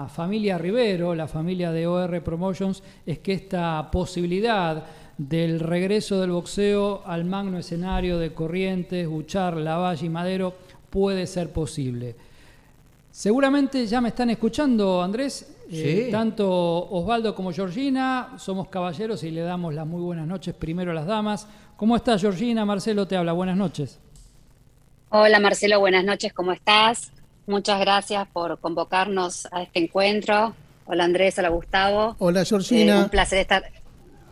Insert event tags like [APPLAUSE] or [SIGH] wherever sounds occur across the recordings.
la familia Rivero, la familia de OR Promotions, es que esta posibilidad del regreso del boxeo al magno escenario de Corrientes, Buchar, Lavalle y Madero puede ser posible. Seguramente ya me están escuchando, Andrés. Eh, tanto Osvaldo como Georgina, somos caballeros y le damos las muy buenas noches primero a las damas. ¿Cómo estás, Georgina? Marcelo te habla. Buenas noches. Hola, Marcelo. Buenas noches. ¿Cómo estás? Muchas gracias por convocarnos a este encuentro. Hola, Andrés. Hola, Gustavo. Hola, Georgina. Eh, un placer estar.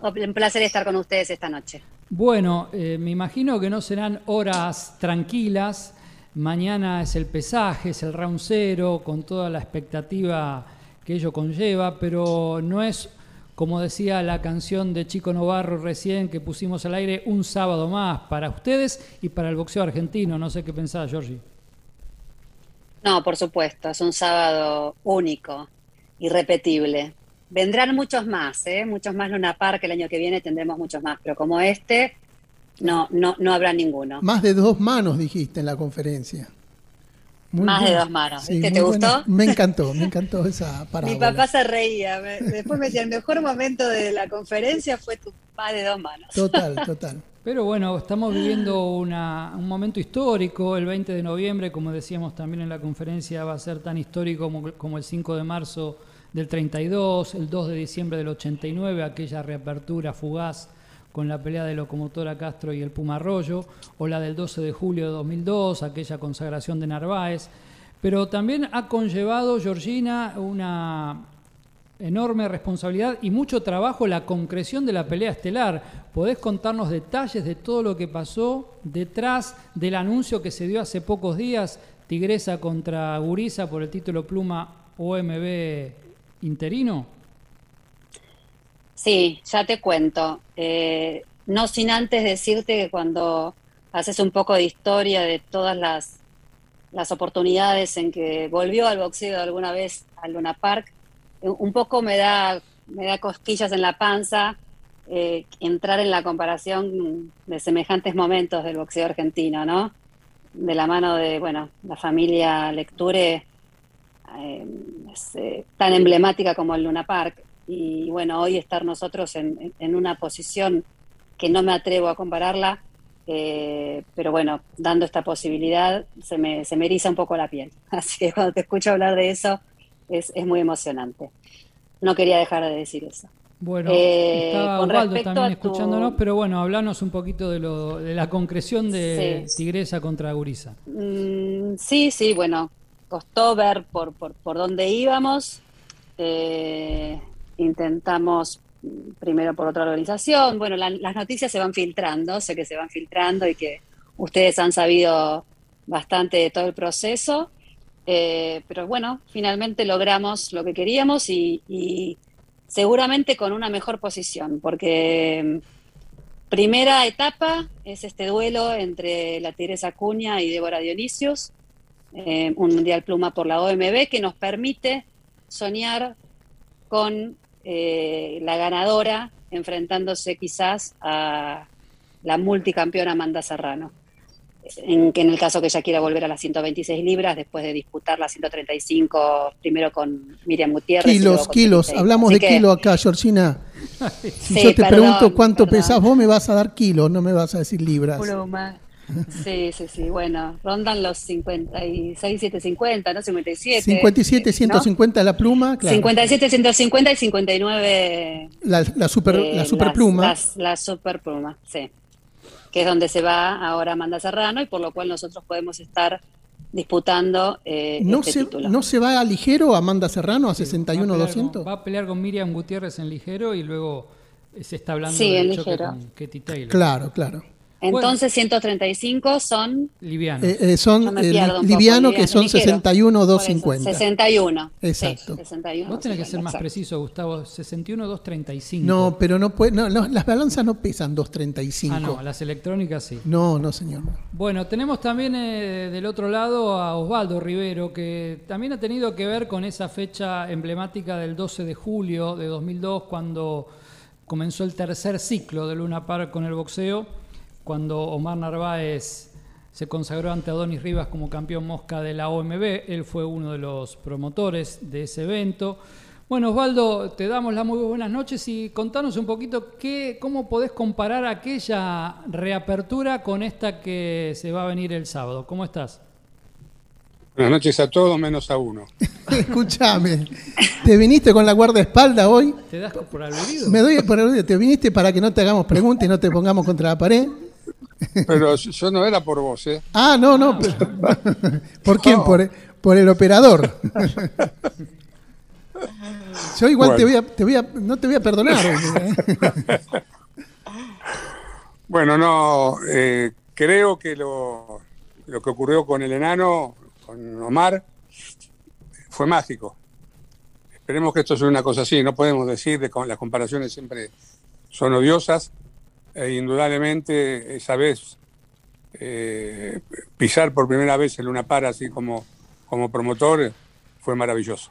Un placer estar con ustedes esta noche. Bueno, eh, me imagino que no serán horas tranquilas. Mañana es el pesaje, es el round cero, con toda la expectativa que ello conlleva, pero no es, como decía la canción de Chico Novarro recién que pusimos al aire, un sábado más para ustedes y para el boxeo argentino. No sé qué pensás, Georgie. No, por supuesto, es un sábado único, irrepetible. Vendrán muchos más, ¿eh? muchos más Luna Park, el año que viene tendremos muchos más, pero como este, no, no, no habrá ninguno. Más de dos manos dijiste en la conferencia. Más de dos manos. ¿Te gustó? Me encantó, me encantó esa [LAUGHS] parábola. Mi papá se reía. después me decía, el mejor momento de la conferencia fue tu más de dos manos. Total, [LAUGHS] total. Pero bueno, estamos viviendo una, un momento histórico. El 20 de noviembre, como decíamos también en la conferencia, va a ser tan histórico como, como el 5 de marzo del 32, el 2 de diciembre del 89, aquella reapertura fugaz con la pelea de Locomotora Castro y el Puma Arroyo, o la del 12 de julio de 2002, aquella consagración de Narváez, pero también ha conllevado, Georgina, una enorme responsabilidad y mucho trabajo la concreción de la pelea estelar. ¿Podés contarnos detalles de todo lo que pasó detrás del anuncio que se dio hace pocos días, Tigresa contra Guriza por el título Pluma OMB interino? Sí, ya te cuento. Eh, no sin antes decirte que cuando haces un poco de historia de todas las, las oportunidades en que volvió al boxeo alguna vez al Luna Park, eh, un poco me da, me da cosquillas en la panza eh, entrar en la comparación de semejantes momentos del boxeo argentino, ¿no? De la mano de, bueno, la familia Lecture, tan emblemática como el Luna Park y bueno, hoy estar nosotros en, una posición que no me atrevo a compararla, eh, pero bueno, dando esta posibilidad se me, se me eriza un poco la piel. [LAUGHS] Así que cuando te escucho hablar de eso es, es muy emocionante. No quería dejar de decir eso. Bueno, eh, estaba Osvaldo también escuchándonos, pero bueno, hablanos un poquito de, lo, de la concreción de Tigresa contra Guriza. Mm, sí, sí, bueno, costó ver por, por, por dónde íbamos. Eh, intentamos primero por otra organización. Bueno, las noticias se van filtrando, sé que se van filtrando y que ustedes han sabido bastante de todo el proceso, eh, pero bueno, finalmente logramos lo que queríamos y, seguramente con una mejor posición, porque mm, primera etapa es este duelo entre la Teresa Cuña y Débora Dionisius, eh, un Mundial Pluma por la OMB, que nos permite soñar con eh, la ganadora enfrentándose quizás a la multicampeona Amanda Serrano. En, que en el caso que ella quiera volver a las 126 libras después de disputar las 135 primero con Miriam Gutiérrez. Kilos, kilos, hablamos de kilo acá, Georgina. Si yo te pregunto cuánto pesás, vos me vas a dar kilos, no me vas a decir libras. Sí, sí, sí. Bueno, rondan los 56, 750, ¿no? 57. 57, 150 la pluma, claro. 57, 150 y 59. La, la super, eh, la super pluma. la super pluma, sí. Que es donde se va ahora Amanda Serrano y por lo cual nosotros podemos estar disputando eh, ¿No este se, título. ¿No se va a ligero Amanda Serrano a 61, 200? va a pelear con Miriam Gutiérrez en ligero y luego se está hablando sí, del choque con Katie Taylor. Claro, claro. Entonces 135 son livianos. Eh, eh, son livianos que son 61 250. 61. Exacto. Vos tenés que ser más preciso, Gustavo, 61 235. No, pero no puede no, las balanzas no pesan 235. Ah, no, las electrónicas sí. No, no, señor. Bueno, tenemos también eh, del otro lado a Osvaldo Rivero que también ha tenido que ver con esa fecha emblemática del 12 de julio de 2002 cuando comenzó el tercer ciclo de Luna Park con el boxeo cuando Omar Narváez se consagró ante Adonis Rivas como campeón mosca de la OMB. Él fue uno de los promotores de ese evento. Bueno, Osvaldo, te damos las muy buenas noches y contanos un poquito qué, cómo podés comparar aquella reapertura con esta que se va a venir el sábado. ¿Cómo estás? Buenas noches a todos, menos a uno. [LAUGHS] Escúchame, ¿te viniste con la guardaespaldas hoy? ¿Te das por aludido? Me doy por aludido. ¿Te viniste para que no te hagamos preguntas y no te pongamos contra la pared? Pero yo no era por vos, ¿eh? Ah, no, no. [LAUGHS] ¿Por quién? Por, por el operador. [LAUGHS] Yo igual te, voy a, te voy a, no te voy a perdonar. ¿eh? [LAUGHS] bueno, no, eh, creo que lo, lo que ocurrió con el enano, con Omar, fue mágico. Esperemos que esto sea una cosa así, no podemos decir que las comparaciones siempre son odiosas, e indudablemente esa vez eh, pisar por primera vez el Luna Par así como, como promotor fue maravilloso.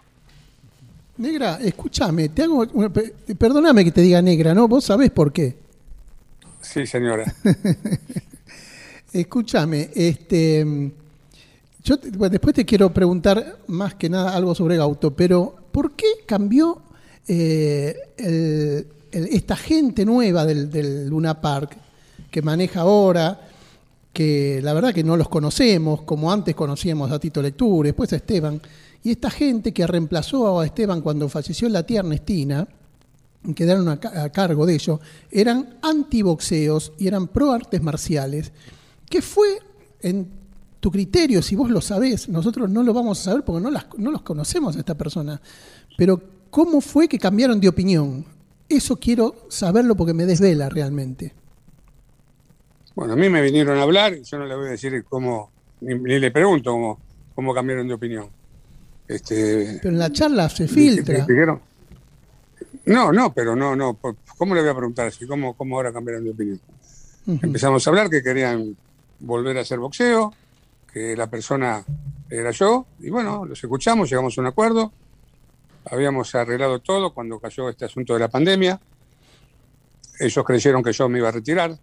Negra, escúchame, te hago perdóname que te diga negra, ¿no? Vos sabés por qué. Sí, señora. [LAUGHS] escúchame, este yo después te quiero preguntar más que nada algo sobre Gauto, pero ¿por qué cambió eh, esta gente nueva del, Luna Park que maneja ahora? Que la verdad que no los conocemos, como antes conocíamos a Tito Lecture, después a Esteban. Y esta gente que reemplazó a Esteban cuando falleció la tía Ernestina, quedaron a, cargo de ello, eran antiboxeos y eran pro artes marciales. ¿Qué fue en tu criterio, si vos lo sabés? Nosotros no lo vamos a saber porque no, no los conocemos a esta persona. Pero ¿cómo fue que cambiaron de opinión? Eso quiero saberlo porque me desvela realmente. Bueno, a mí me vinieron a hablar y yo no le voy a decir cómo, ni, le pregunto cómo, cómo cambiaron de opinión. Este, pero en la charla se filtra. No, no, pero no, no. ¿Cómo le voy a preguntar así? ¿Cómo, cómo ahora cambiaron de opinión? Empezamos a hablar que querían volver a hacer boxeo, que la persona era yo, y bueno, los escuchamos, llegamos a un acuerdo. Habíamos arreglado todo cuando cayó este asunto de la pandemia. Ellos creyeron que yo me iba a retirar,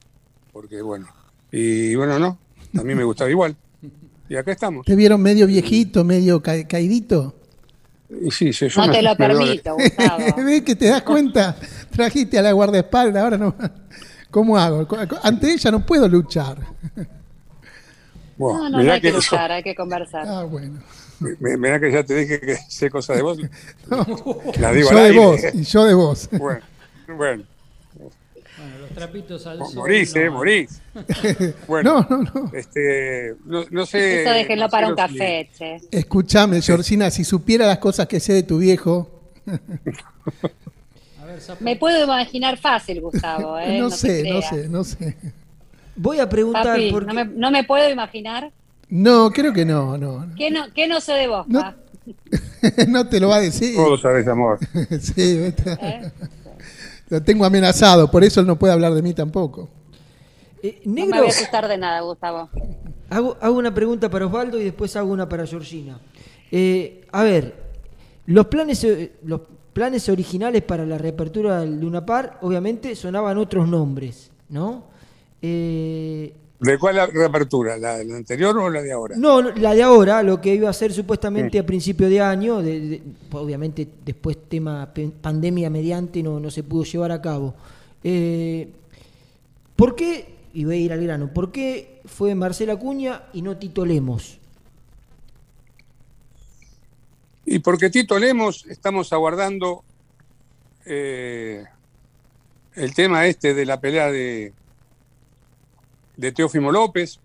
porque bueno, y bueno, no, a mí me gustaba igual. Y acá estamos. ¿Te vieron medio viejito, medio caidito? Sí, sí, no te lo permito, Gustavo. [LAUGHS] ¿Ves que te das cuenta? Trajiste a la guardaespaldas, ahora no. ¿Cómo hago? Ante ella no puedo luchar. no, no, no hay que, luchar, hay que conversar. Ah, bueno. Mirá que ya te dije que [LAUGHS] sé cosas de vos. [LAUGHS] La digo yo de vos, y yo de vos. [LAUGHS] Bueno, bueno. Bueno, los trapitos al sol. Morís, eh, morís. Bueno, no, no, no. Este, no, sé. Eso déjenlo para un café, che. Escúchame, Georgina, si supiera las cosas que sé de tu viejo. Me puedo imaginar fácil, Gustavo. ¿eh? No, sé, no sé, no sé. Voy a preguntar. por no, me, no, me, puedo imaginar. No, creo que no, no. ¿Qué no, qué no sé de vos, no, [LAUGHS] no te lo va a decir. Todo sabes, amor. [LAUGHS] sí, ¿Eh? Lo tengo amenazado, por eso él no puede hablar de mí tampoco. Eh, no me voy a asustar de nada, Gustavo. Hago, hago, una pregunta para Osvaldo y después hago una para Georgina. Eh, a ver, los planes, eh, los planes originales para la reapertura del Luna Par, obviamente, sonaban otros nombres, ¿no? Eh, ¿De cuál reapertura? ¿La, anterior o la de ahora? No, la de ahora, lo que iba a ser supuestamente a principio de año, obviamente después tema pandemia mediante no, no se pudo llevar a cabo. Eh, ¿Por qué, y voy a ir al grano, por qué fue Marcela Cuña y no Tito Lemos? Y porque Tito Lemos estamos aguardando eh, el tema este de la pelea de de Teófimo López,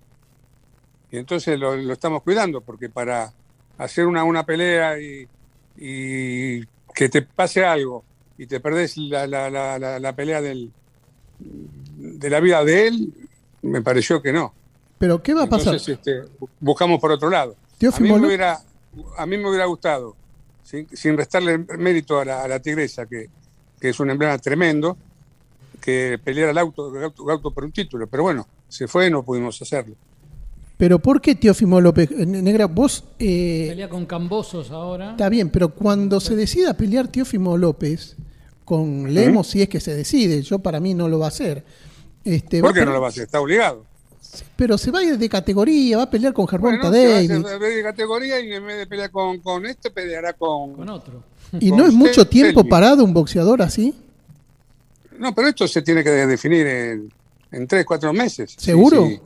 y entonces lo, estamos cuidando, porque para hacer una, una pelea y, que te pase algo y te perdés la, la, pelea del, de la vida de él, me pareció que no. ¿Pero qué va a pasar? Este, buscamos por otro lado. a, mí me hubiera, a mí me hubiera gustado, sin, restarle mérito a la, tigresa, que, que, es un emblema tremendo, que peleara el auto, el auto por un título. Pero bueno, se fue, no pudimos hacerlo. Pero ¿por qué Teófimo López? Negra, vos... Eh, Pelea con Cambosos ahora. Está bien, pero cuando se decida pelear Teófimo López con Lemos, si es que se decide, yo para mí no lo va a hacer. Este, ¿Por qué no lo va a hacer? Está obligado. pero se va de categoría, va a pelear con Germán Bueno, se va a hacer de categoría y en vez de pelear con, con este, peleará con... Con otro. ¿Y con no es mucho tiempo Selby. parado un boxeador así? No, pero esto se tiene que definir en, en tres, cuatro meses. ¿Seguro? sí.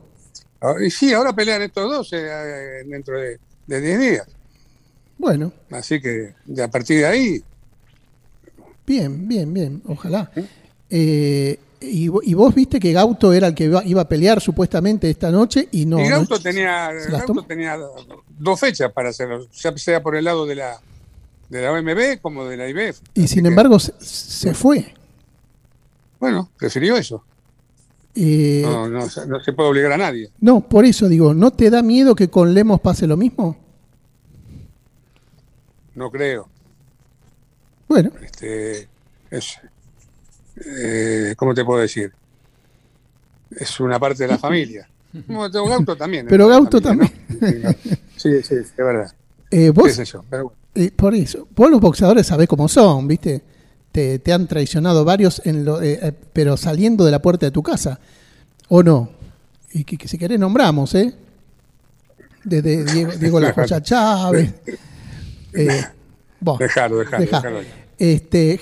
Ah, Y sí, ahora pelean estos dos eh, eh, dentro de, de 10 días. Bueno, Así que a partir de ahí, bien, bien, bien, ojalá. Eh, y, vo- y vos viste que Gauto era el que iba, iba a pelear supuestamente esta noche y no. y no- Gauto tenía, se las Gauto tenía dos fechas para hacerlo, ya sea por el lado de la de la OMB como de la IBF. y sin que, embargo se, se fue. Bueno, prefirió eso. Eh, No, no, se- no se puede obligar a nadie. no, por eso digo, ¿no te da miedo que con Lemos pase lo mismo? No creo. Bueno, Este, es, eh, ¿Cómo te puedo decir? Es una parte de la familia. [LAUGHS] Como tengo Gauto también. es Pero Gauto familia, ¿no? Sí, sí, es verdad. eh, ¿Qué vos, sé yo? Pero bueno. eh, por eso, vos los boxeadores sabés cómo son, ¿viste? Te, te han traicionado varios, en lo, eh, eh, pero saliendo de la puerta de tu casa, ¿o no? Y que, que si querés nombramos, ¿eh? Desde Diego, Diego La Joya Chávez. Eh, vos, Dejalo, dejalo, dejá. dejalo ahí. Este,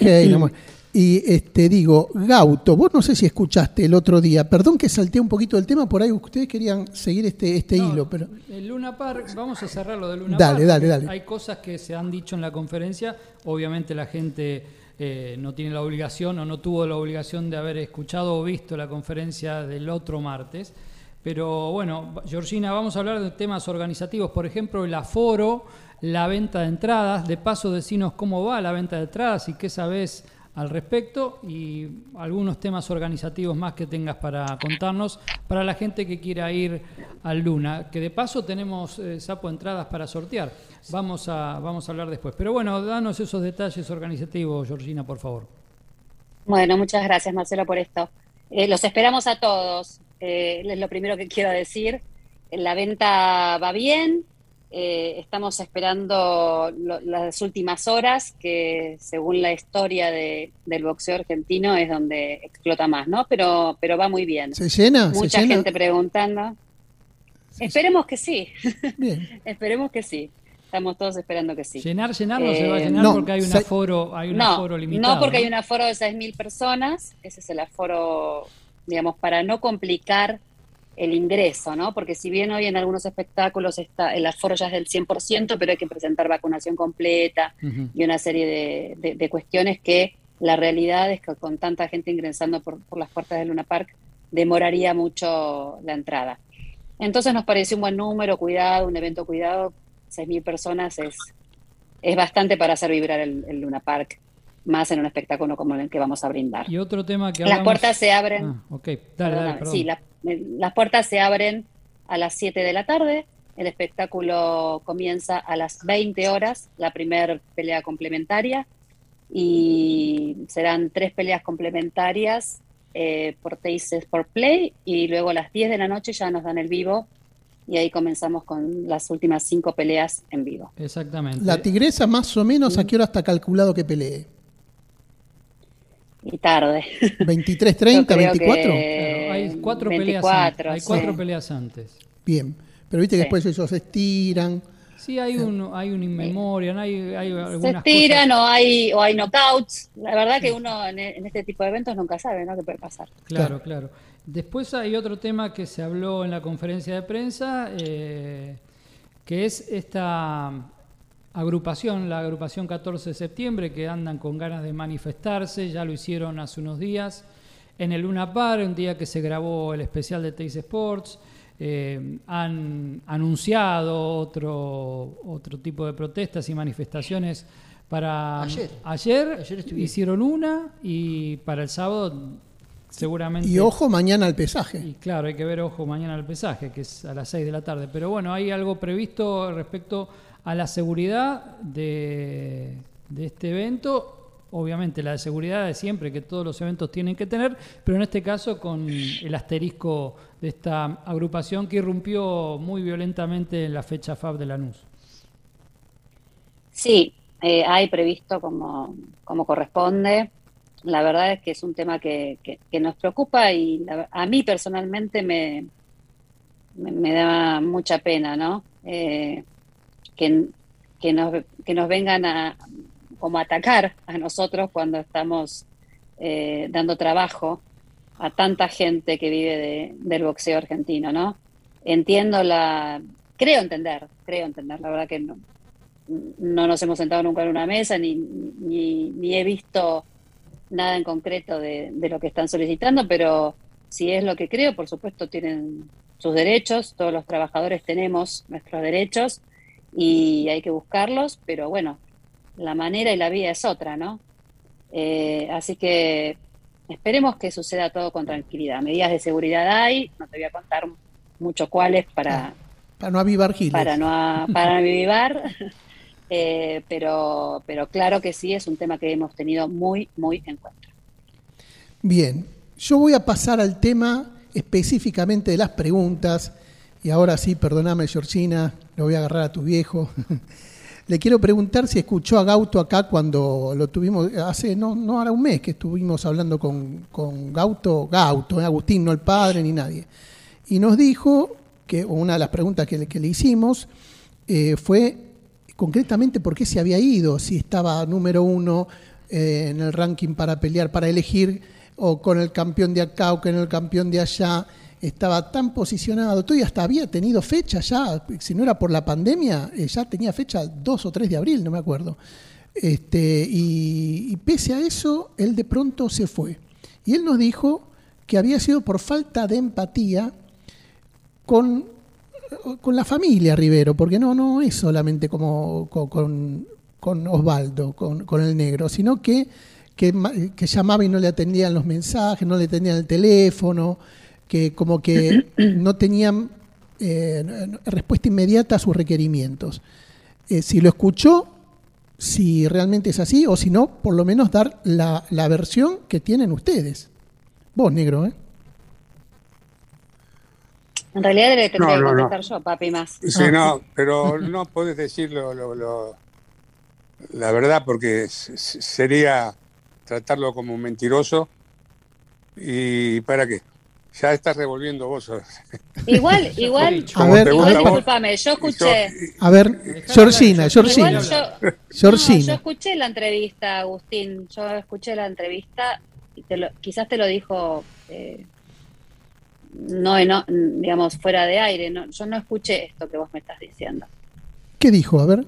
y este digo, Gauto, vos no sé si escuchaste el otro día, perdón que salté un poquito del tema, por ahí ustedes querían seguir este, este No, hilo, pero El Luna Park, vamos a cerrar lo del Luna Dale, Park. dale, porque dale. Hay cosas que se han dicho en la conferencia. Obviamente la gente eh, no tiene la obligación o no tuvo la obligación de haber escuchado o visto la conferencia del otro martes. Pero bueno, Georgina, vamos a hablar de temas organizativos, por ejemplo, el aforo, la venta de entradas. De paso, decinos cómo va la venta de entradas y qué sabes al respecto y algunos temas organizativos más que tengas para contarnos para la gente que quiera ir al Luna, que de paso tenemos eh, sapo entradas para sortear. Vamos a, vamos a hablar después. Pero bueno, danos esos detalles organizativos, Georgina, por favor. Bueno, muchas gracias Marcelo por esto. Eh, los esperamos a todos, eh, es lo primero que quiero decir. La venta va bien, eh, estamos esperando lo- las últimas horas, que según la historia de- del boxeo argentino es donde explota más, ¿no? Pero, pero va muy bien. ¿se llena? ¿Se Mucha llena? gente preguntando. Esperemos que sí, Bien. [LAUGHS] esperemos que sí. Estamos todos esperando que sí. Llenar, llenar no se va a Eh, llenar no, porque hay un se- aforo, hay un no, aforo limitado. no porque hay un aforo de 6.000 personas, ese es el aforo, digamos, para no complicar el ingreso, ¿no? Porque si bien hoy en algunos espectáculos está el aforo ya es del 100%, pero hay que presentar vacunación completa y una serie de, de- de cuestiones que la realidad es que con tanta gente ingresando por, por las puertas del Luna Park demoraría mucho la entrada. Entonces nos pareció un buen número, cuidado, un evento cuidado, 6.000 personas es, es bastante para hacer vibrar el, el Luna Park, más en un espectáculo como el que vamos a brindar. Y otro tema que Las hablamos... puertas se abren, Ah, ok, dale, dale, perdón. sí, la- eh, las puertas se abren a las 7 de la tarde, el espectáculo comienza a las 20 horas, la primera pelea complementaria, y serán tres peleas complementarias eh, por Taste Sport Play, y luego a las 10 de la noche ya nos dan el vivo, y ahí comenzamos con las últimas cinco peleas en vivo. Exactamente. La tigresa más o menos a qué hora está calculado que pelee. Y tarde. 23, [LAUGHS] Yo 30, creo 24. que Claro, hay cuatro 24, peleas antes. Hay sí. cuatro peleas antes. Bien. Pero viste que Sí. después ellos se estiran. Sí, hay un, hay un inmemorial, hay, hay Se algunas tiran cosas. o hay, o hay knockouts. La verdad que uno en, en este tipo de eventos nunca sabe ¿no? qué puede pasar. Claro, claro. Después hay otro tema que se habló en la conferencia de prensa, eh, que es esta agrupación, la agrupación 14 de septiembre, que andan con ganas de manifestarse, ya lo hicieron hace unos días en el Luna Park, un día que se grabó el especial de Teis Sports. eh, han anunciado otro, otro tipo de protestas y manifestaciones para Ayer. ayer, hicieron una y para el sábado seguramente Y ojo mañana al pesaje. y claro, hay que ver, ojo, mañana el pesaje, que es a las 6 de la tarde. Pero bueno, hay algo previsto respecto a la seguridad de, de este evento. Obviamente la de seguridad de siempre, que todos los eventos tienen que tener, pero en este caso con el asterisco de esta agrupación que irrumpió muy violentamente en la fecha FAB de Lanús. Sí, eh, hay previsto como, como corresponde. La verdad es que es un tema que, que- nos preocupa y la- a mí personalmente me, me, da mucha pena, ¿no? Eh, que, que, nos, que nos vengan a como atacar a nosotros cuando estamos eh, dando trabajo a tanta gente que vive del boxeo argentino, ¿no? Entiendo la, creo entender, creo entender, la verdad que no, no nos hemos sentado nunca en una mesa ni, ni, he visto nada en concreto de, de, lo que están solicitando, pero si es lo que creo, por supuesto tienen sus derechos, todos los trabajadores tenemos nuestros derechos y hay que buscarlos, pero bueno, la manera y la vía es otra, ¿no? Eh, así que esperemos que suceda todo con tranquilidad. Medidas de seguridad hay, no te voy a contar mucho cuáles para, ah, para no avivar giles. Para no, [LAUGHS] para avivar, [LAUGHS] eh, pero, pero claro que sí, es un tema que hemos tenido muy, muy en cuenta. Bien, yo voy a pasar al tema específicamente de las preguntas. Y ahora sí, perdóname, Georgina, lo voy a agarrar a tu viejo. [LAUGHS] Le quiero preguntar si escuchó a Gauto acá cuando lo tuvimos, hace no, no ahora un mes que estuvimos hablando con, con Gauto, Gauto, eh, Agustín, no el padre ni nadie. Y nos dijo que una de las preguntas que le, que le hicimos eh, fue concretamente por qué se había ido, si estaba número uno eh, en el ranking para pelear, para elegir o con el campeón de acá o con el campeón de allá, estaba tan posicionado, todo y hasta había tenido fecha ya, si no era por la pandemia, eh, ya tenía fecha 2 o 3 de abril, no me acuerdo. Este, y, pese a eso, él de pronto se fue. Y él nos dijo que había sido por falta de empatía con, con la familia Rivero, porque no, no es solamente como con, con Osvaldo, con, con el negro, sino que que, llamaba y no le atendían los mensajes, no le atendían el teléfono, que como que [CLEARS THROAT] no tenían eh, respuesta inmediata a sus requerimientos. Eh, si lo escuchó, si realmente es así, o si no, por lo menos dar la, versión que tienen ustedes. Vos, negro, ¿eh? En realidad le tendría que contestar yo, papi, más. Sí, ah. no, pero [LAUGHS] no podés decirlo la verdad porque sería tratarlo como un mentiroso. ¿Y para qué? Ya estás revolviendo vos. Igual, [LAUGHS] igual, a ver, disculpame, yo escuché. A ver, Georgina, Georgina. Yo, yo escuché la entrevista, Agustín, yo escuché la entrevista, y te lo, quizás te lo dijo, eh, no, no, digamos, fuera de aire, no, yo no escuché esto que vos me estás diciendo. ¿Qué dijo? A ver.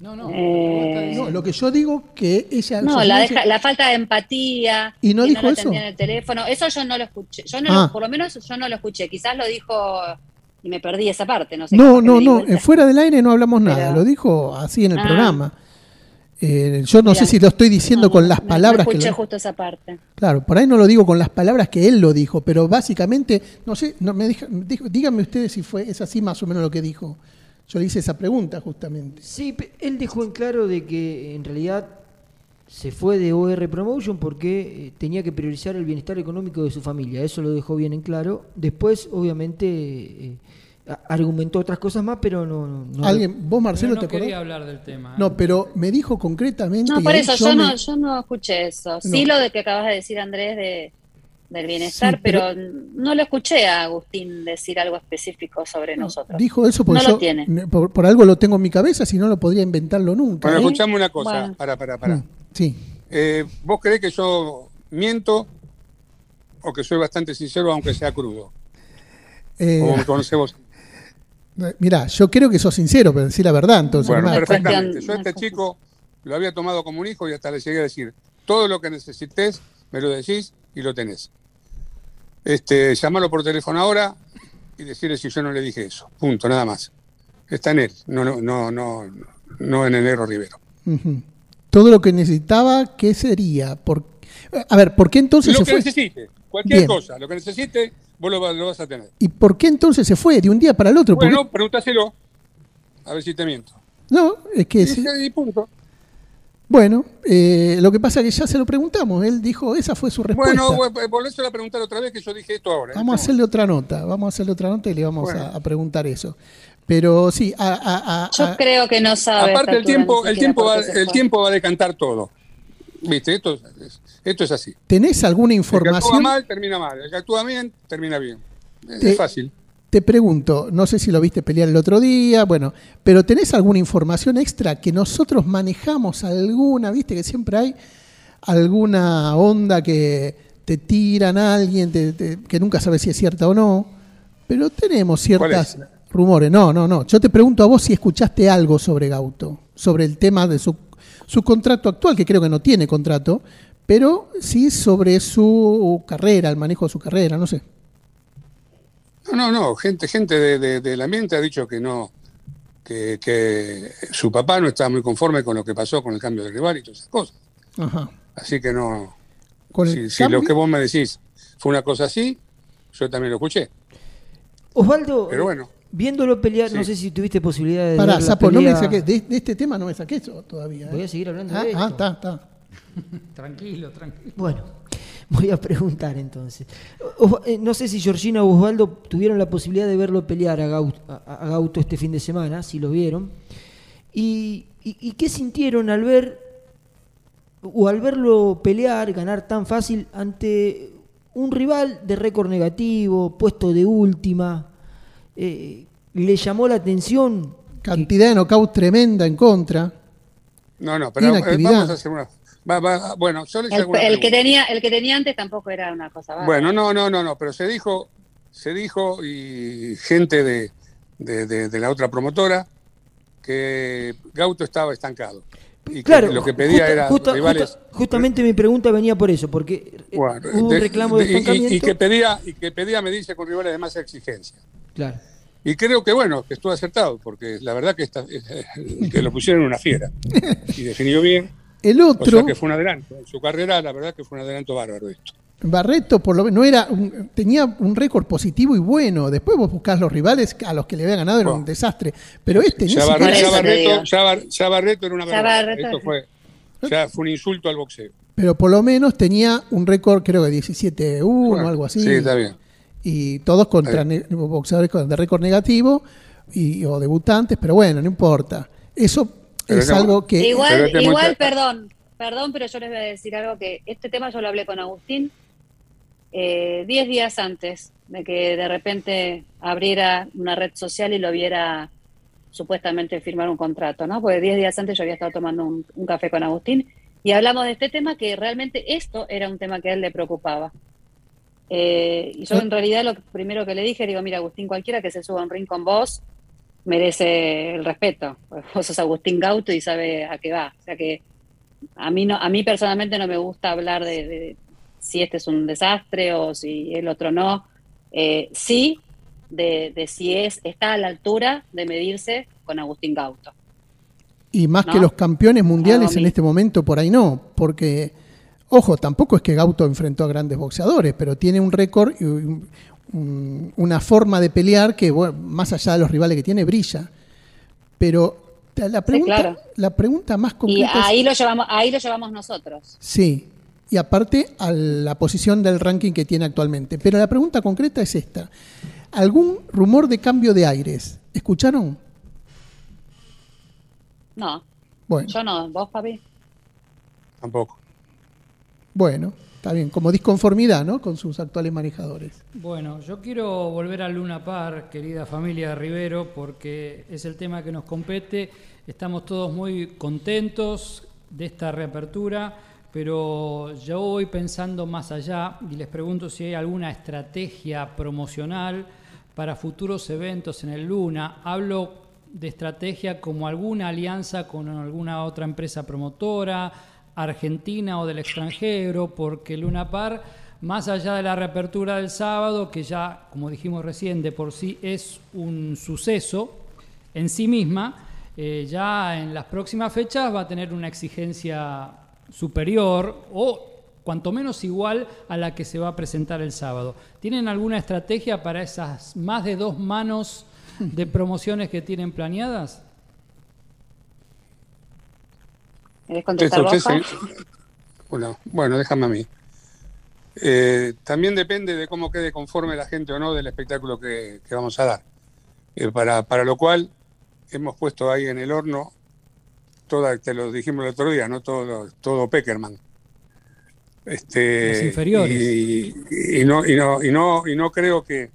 No, no, eh, no, lo que yo digo que ella... No, la, la, falta de empatía. ¿Y no dijo eso? En el teléfono. Eso yo no lo escuché. Yo no ah. por lo menos yo no lo escuché. Quizás lo dijo y me perdí esa parte. No, sé no, no, no. Fuera del aire no hablamos nada. Lo dijo así en el ah. programa. Eh, yo no sé si lo estoy diciendo con las palabras no escuché que justo esa parte. Claro, por ahí no lo digo con las palabras que él lo dijo, pero básicamente, no sé, no me díganme ustedes si fue es así más o menos lo que dijo. Yo le hice esa pregunta justamente. Sí, él dejó en claro de que en realidad se fue de OR Promotion porque eh, tenía que priorizar el bienestar económico de su familia. Eso lo dejó bien en claro. Después, obviamente, eh, argumentó otras cosas más, pero no. ¿Alguien, vos, Marcelo, no te quería hablar del tema. No, pero me dijo concretamente. No, por eso yo, no, yo no escuché eso. Sí, lo de que acabas de decir, Andrés, de del bienestar, pero, no lo escuché a Agustín decir algo específico sobre nosotros. Dijo eso porque yo, Por, algo lo tengo en mi cabeza, si no lo podría inventarlo nunca. Bueno, ¿eh? escuchame una cosa, para, para, para. Sí. Eh, ¿Vos creés que yo miento o que soy bastante sincero aunque sea crudo? Eh, ¿Cómo me conocemos? [LAUGHS] Mira, yo creo que sos sincero, pero decir la verdad, entonces. Bueno, perfectamente. Yo a este chico lo había tomado como un hijo y hasta le llegué a decir, todo lo que necesites, me lo decís y lo tenés. Este, llamarlo por teléfono ahora y decirle si yo no le dije eso. Punto, nada más. Está en él, no, no, no, no, no en el negro Rivero. Todo lo que necesitaba, ¿qué sería? Por... A ver, ¿por qué entonces lo se fue? necesite, cualquier cosa, lo que necesite, vos lo, vas a tener. ¿Y por qué entonces se fue de un día para el otro? Bueno, pregúntaselo, a ver si te miento. No, es que... Y, punto. Bueno, eh, lo que pasa es que ya se lo preguntamos. Él dijo, esa fue su respuesta. Bueno, volvés a preguntar otra vez que yo dije esto ahora. Vamos a hacerle otra nota, vamos a hacerle otra nota y le vamos a, preguntar eso. Pero sí, a, yo creo que no sabe. Aparte el tiempo, el tiempo va, el tiempo va a decantar todo. Viste, esto es, esto es así. ¿Tenés alguna información? El que actúa mal termina mal, el que actúa bien termina bien. Es fácil. Te pregunto, no sé si lo viste pelear el otro día, bueno, pero ¿tenés alguna información extra que nosotros manejamos alguna, viste que siempre hay alguna onda que te tiran a alguien, que nunca sabes si es cierta o no, pero tenemos ciertas rumores. No, no, no. Yo te pregunto a vos si escuchaste algo sobre Gauto, sobre el tema de su, su contrato actual, que creo que no tiene contrato, pero sí sobre su carrera, el manejo de su carrera, no sé. No, no, no, gente, gente de, del ambiente ha dicho que no, que, su papá no estaba muy conforme con lo que pasó con el cambio de rival y todas esas cosas. Así que no, si, lo que vos me decís fue una cosa así, yo también lo escuché. Osvaldo, Pero bueno. viéndolo pelear, no sé si tuviste posibilidad de... Pará, Sapo, no me saqué, de, este tema no me saqué eso todavía. ¿eh? Voy a seguir hablando ah, de ah, esto. Ah, está, está. [LAUGHS] tranquilo, tranquilo. Bueno, Voy a preguntar entonces. Eh, no sé si Georgina o Osvaldo tuvieron la posibilidad de verlo pelear a Gauto, este fin de semana, si lo vieron. Y, qué sintieron al ver o al verlo pelear, ganar tan fácil ante un rival de récord negativo, puesto de última? Eh, ¿Le llamó la atención? Cantidad de knockout tremenda en contra. No, no, pero eh, vamos a hacer una, bueno, yo el, que tenía el que tenía antes tampoco era una cosa. Bueno, no, no, no, no, pero se dijo, se dijo y gente de, de, la otra promotora que Gauto estaba estancado. Y claro, que lo que pedía era rivales. justamente mi pregunta venía por eso, porque hubo un reclamo de, estancamiento. Y, que pedía, y que pedía medirse con rivales de más exigencia. Claro. Y creo que bueno, que estuvo acertado, porque la verdad que, está, [LAUGHS] que lo pusieron en una fiera. [LAUGHS] Y definió bien. El otro. que fue un adelanto. En su carrera, la verdad que fue un adelanto bárbaro esto. Barreto, por lo menos, no era tenía un récord positivo y bueno. Después vos buscás los rivales a los que le había ganado, era un desastre. Pero este ya, Barreto, ya, Barreto, era una verdad. Esto fue, ya fue un insulto al boxeo. Pero por lo menos tenía un récord, creo que 17-1 o algo así. Sí, está bien. Y todos contra boxeadores de récord negativo y, o debutantes, pero bueno, no importa. Eso es algo que... Igual, igual perdón, perdón, pero yo les voy a decir algo que este tema yo lo hablé con Agustín eh, diez días antes de que de repente abriera una red social y lo viera supuestamente firmar un contrato, ¿no? Porque diez días antes yo había estado tomando un, café con Agustín y hablamos de este tema que realmente esto era un tema que a él le preocupaba. Eh, y yo en realidad lo primero que le dije, digo, mira Agustín, cualquiera que se suba a un ring con vos, merece el respeto. Vos sos Agustín Gauto y sabe a qué va. O sea que a mí no, a mí personalmente no me gusta hablar de, si este es un desastre o si el otro no. Eh, sí, de, si es está a la altura de medirse con Agustín Gauto. Y más que los campeones mundiales en este momento, por ahí no, porque, ojo, tampoco es que Gauto enfrentó a grandes boxeadores, pero tiene un récord y una forma de pelear que, más allá de los rivales que tiene, brilla. Pero la pregunta, la pregunta más concreta. Y ahí, lo llevamos, ahí lo llevamos nosotros. Sí, y aparte a la posición del ranking que tiene actualmente. Pero la pregunta concreta es esta: ¿algún rumor de cambio de aires? ¿Escucharon? No. Bueno. Yo no, vos, papi. Tampoco. Bueno, Está bien, como disconformidad, ¿no? Con sus actuales manejadores. Bueno, yo quiero volver a Luna Par, querida familia Rivero, porque es el tema que nos compete. Estamos todos muy contentos de esta reapertura, pero yo voy pensando más allá y les pregunto si hay alguna estrategia promocional para futuros eventos en el Luna. Hablo de estrategia como alguna alianza con alguna otra empresa promotora, argentina o del extranjero, porque Luna Par, más allá de la reapertura del sábado, que ya, como dijimos recién, de por sí es un suceso en sí misma, eh, ya en las próximas fechas va a tener una exigencia superior o cuanto menos igual a la que se va a presentar el sábado. ¿Tienen alguna estrategia para esas más de dos manos de promociones que tienen planeadas? Bueno, bueno, déjame a mí. Eh, también depende de cómo quede conforme la gente o no del espectáculo que, vamos a dar. Eh, para, para lo cual hemos puesto ahí en el horno, toda, te lo dijimos el otro día, ¿no? Todo, todo Peckerman. Este, inferiores. Y, no, y, no, y, no, y no creo que,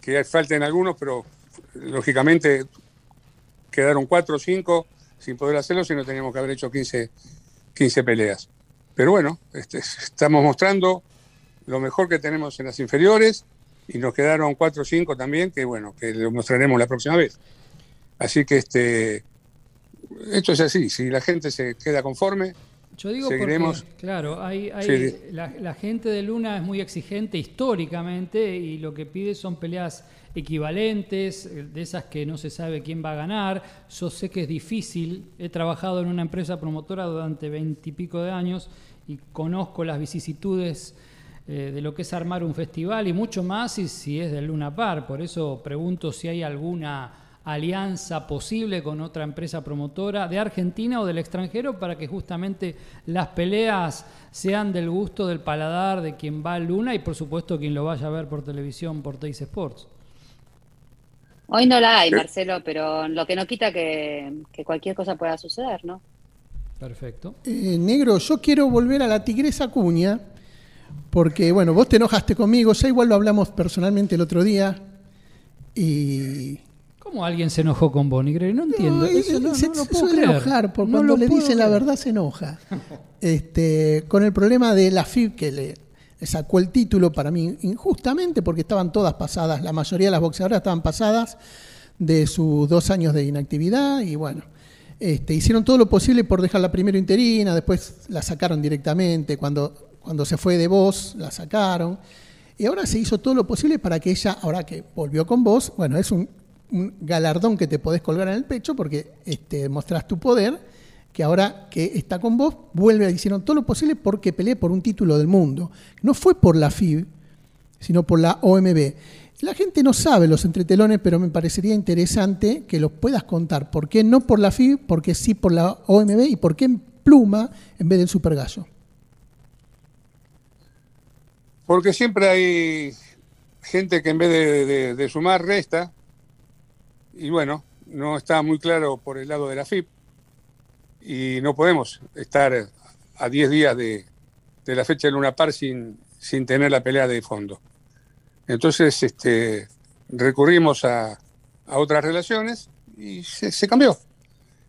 que falten algunos, pero lógicamente quedaron cuatro o cinco sin poder hacerlo si no teníamos que haber hecho 15, 15 peleas. Pero bueno, este, [LAUGHS] estamos mostrando lo mejor que tenemos en las inferiores y nos quedaron cuatro o cinco también, que bueno, que lo mostraremos la próxima vez. Así que este, esto es así, si la gente se queda conforme, yo digo seguiremos. Porque, claro, hay, la, gente de Luna es muy exigente históricamente y lo que pide son peleas equivalentes, de esas que no se sabe quién va a ganar. Yo sé que es difícil, he trabajado en una empresa promotora durante veintipico de años y conozco las vicisitudes eh, de lo que es armar un festival y mucho más si es del Luna Par. Por eso pregunto si hay alguna alianza posible con otra empresa promotora de Argentina o del extranjero para que justamente las peleas sean del gusto del paladar de quien va a Luna y por supuesto quien lo vaya a ver por televisión, por Teis Sports. Hoy no la hay, Marcelo, pero lo que no quita que, cualquier cosa pueda suceder, ¿no? Perfecto. Eh, negro, yo quiero volver a la tigresa cuña, porque, bueno, vos te enojaste conmigo, ya igual lo hablamos personalmente el otro día, y... ¿Cómo alguien se enojó con vos, Negro? No entiendo. eso no, se, suele enojar, porque cuando le dicen la verdad se enoja. este, con el problema de la FIB que le, sacó el título para mí injustamente porque estaban todas pasadas, la mayoría de las boxeadoras estaban pasadas de sus dos años de inactividad y bueno, este, hicieron todo lo posible por dejarla primero interina, después la sacaron directamente, cuando, cuando se fue de voz la sacaron. Y ahora se hizo todo lo posible para que ella, ahora que volvió con vos, bueno, es un, galardón que te podés colgar en el pecho porque este, mostrás tu poder que ahora que está con vos, vuelve a hicieron todo lo posible porque pelee por un título del mundo. No fue por la FIB, sino por la OMB. La gente no sabe los entretelones, pero me parecería interesante que los puedas contar. ¿Por qué no por la FIB, por qué sí por la OMB y por qué en pluma en vez del Super Gallo? Porque siempre hay gente que en vez de, de sumar resta, y bueno, no está muy claro por el lado de la FIB y no podemos estar a 10 días de, la fecha de Luna Par sin, sin tener la pelea de fondo. Entonces este, recurrimos a, otras relaciones y se, cambió.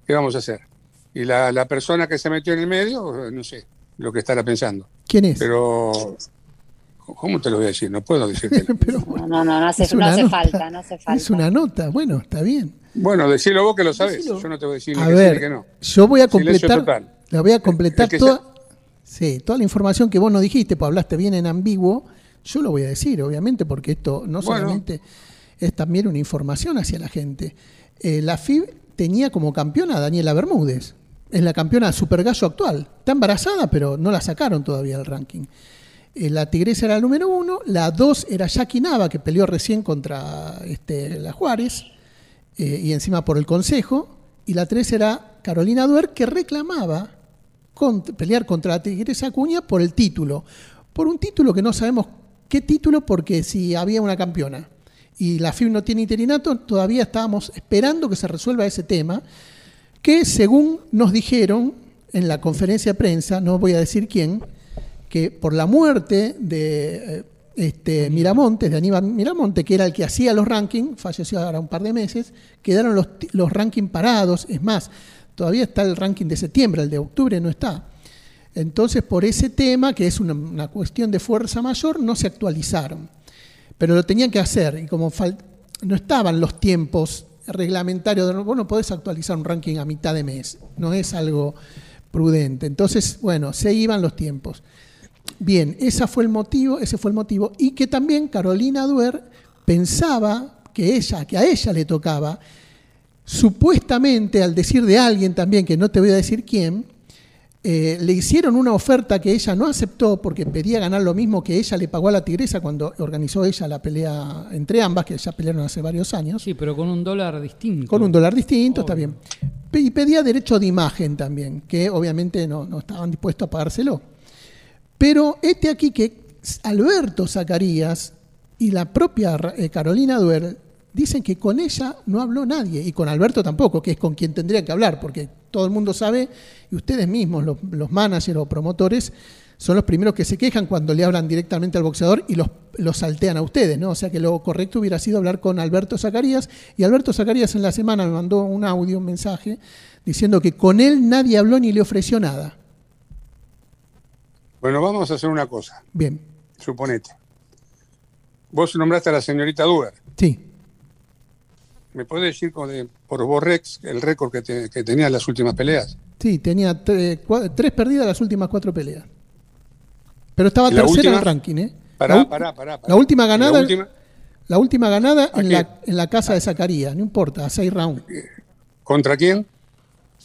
¿Qué vamos a hacer? Y la, persona que se metió en el medio, no sé lo que estará pensando. ¿Quién es? Pero, ¿cómo te lo voy a decir? No puedo decirte. [LAUGHS] no, no, no, hace, no hace falta, no hace falta. Es una nota, bueno, está bien. Bueno, decilo vos que lo sabes. Yo no te voy a decir ni que ver, que no. Yo voy a completar. La voy a completar [LAUGHS] toda, sí, toda la información que vos no dijiste, pues hablaste bien en ambiguo. Yo lo voy a decir, obviamente, porque esto no solamente es también una información hacia la gente. Eh, la FIB tenía como campeona a Daniela Bermúdez. Es la campeona Super Gallo actual. Está embarazada, pero no la sacaron todavía del ranking. Eh, la Tigresa era la número uno. La dos era Jackie Nava, que peleó recién contra este, la Juárez. Eh, y encima por el Consejo, y la tres era Carolina Duer, que reclamaba pelear contra la Tigresa Acuña por el título, por un título que no sabemos qué título, porque si había una campeona y la FIB no tiene interinato, todavía estábamos esperando que se resuelva ese tema, que según nos dijeron en la conferencia de prensa, no voy a decir quién, que por la muerte de... Eh, este, Miramontes, de Aníbal Miramonte, que era el que hacía los rankings, falleció ahora un par de meses, quedaron los, los rankings parados, es más, todavía está el ranking de septiembre, el de octubre no está. Entonces, por ese tema, que es una, cuestión de fuerza mayor, no se actualizaron. Pero lo tenían que hacer, y como no estaban los tiempos reglamentarios, de, vos no podés actualizar un ranking a mitad de mes, no es algo prudente. Entonces, bueno, se iban los tiempos. Bien, ese fue el motivo, ese fue el motivo. Y que también Carolina Duer pensaba que ella, que a ella le tocaba, supuestamente, al decir de alguien también, que no te voy a decir quién, eh, le hicieron una oferta que ella no aceptó porque pedía ganar lo mismo que ella le pagó a la tigresa cuando organizó ella la pelea entre ambas, que ya pelearon hace varios años. Sí, pero con un dólar distinto. Con un dólar distinto, está bien. Y pedía derecho de imagen también, que obviamente no, no estaban dispuestos a pagárselo. Pero este aquí que Alberto Zacarías y la propia eh, Carolina Duer dicen que con ella no habló nadie y con Alberto tampoco, que es con quien tendría que hablar, porque todo el mundo sabe, y ustedes mismos, los, managers o promotores, son los primeros que se quejan cuando le hablan directamente al boxeador y los, los saltean a ustedes, ¿no? O sea que lo correcto hubiera sido hablar con Alberto Zacarías. Y Alberto Zacarías en la semana me mandó un audio, un mensaje, diciendo que con él nadie habló ni le ofreció nada. Bueno, vamos a hacer una cosa. Bien, Suponete. Vos nombraste a la señorita Duer. sí. ¿Me podés decir con- de- por vos, Rex, el récord que, te- que tenía en las últimas peleas? Sí, tenía tre- cua- tres perdidas las últimas cuatro peleas. Pero estaba ¿Y la tercera en el ranking, ¿eh? Pará, la, pará, pará, pará. la última ¿Y la ganada, última? la última ganada ¿A en la, en la casa de Zacarías, no importa, a seis rounds. ¿Contra quién?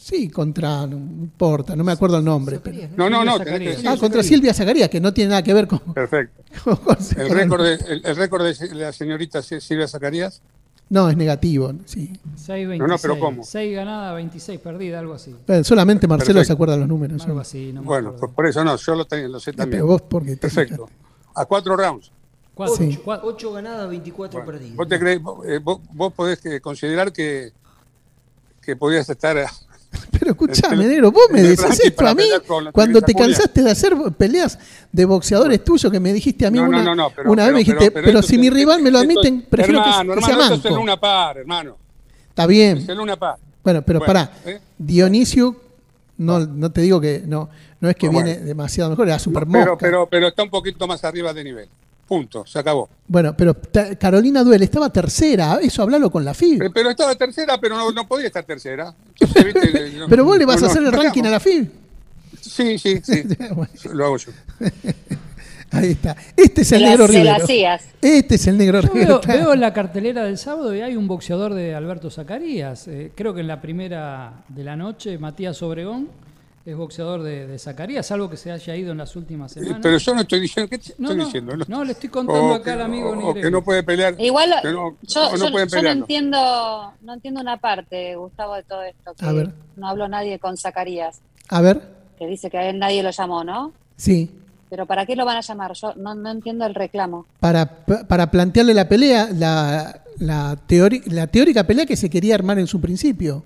Sí, contra, no importa, no me acuerdo el nombre. pero- No, no, no. Silvia tenés que Zacarías. decir Ah, contra Zacarías. Silvia Zacarías, que no tiene nada que ver con... Perfecto. [LAUGHS] con- con- ¿El récord, de, el, el récord de la señorita Silvia Zacarías? No, es negativo, sí. 6, 26. No, no, pero ¿cómo? 6 ganadas, 26 perdidas, algo así. Eh, Solamente Marcelo Perfecto. se acuerda los números. Algo así, no me Bueno, acuerdo. pues por eso no, yo lo, tengo, lo sé también. Pero vos porque Perfecto. A cuatro rounds. Cuatro, Sí. cuatro. 8 ganadas, 24 Bueno, perdidas. ¿Vos, te crees, vos, eh, vos- podés considerar que, que podías estar... [LAUGHS] Pero escuchame, En el- negro, vos me en el decís esto a mí cuando te cansaste de hacer peleas de boxeadores tuyos que me dijiste a mí No, una, no, no, pero- una vez pero- me dijiste, pero, si es- mi rival me lo esto es- admiten, prefiero que- hermano, que, sea hermano, esto es manco. el Luna Par, hermano. Está bien. Es el Luna Par. Bueno, pero Bueno, pará. ¿eh? Dionisio, no, no te digo que no, no es que Bueno. viene demasiado mejor, era super Pero, pero, pero está un poquito más arriba de nivel. Punto, se acabó. Bueno, pero Carolina Duel estaba tercera, eso hablalo con la FIB. Eh, Pero estaba tercera, pero no, no podía estar tercera. Entonces, [LAUGHS] ¿viste? No- Pero vos le vas no, a hacer no, el ranking a la FIB. Sí, sí, sí. [LAUGHS] Bueno, Lo hago yo. [LAUGHS] ahí está. Este es el negro la- la Rivero. Este es el negro Yo Rivero. veo, veo la cartelera del sábado y hay un boxeador de Alberto Zacarías. Eh, creo que en la primera de la noche, Matías Obregón es boxeador de, de Zacarías, algo que se haya ido en las últimas semanas. Pero yo no estoy diciendo. ¿Qué te No, estoy no, diciendo? no, le estoy contando O acá que- al amigo o- que no puede pelear. Igual que no, yo, o no yo- pueden yo no pelearlo. entiendo, no entiendo una parte, Gustavo, de todo esto. Que A ver. No habló nadie con Zacarías, A ver, que dice que a él nadie lo llamó, ¿no? sí. Pero ¿para qué lo van a llamar? Yo no, no entiendo el reclamo. Para, para plantearle la pelea, la, la, teori- la teórica pelea que se quería armar en su principio.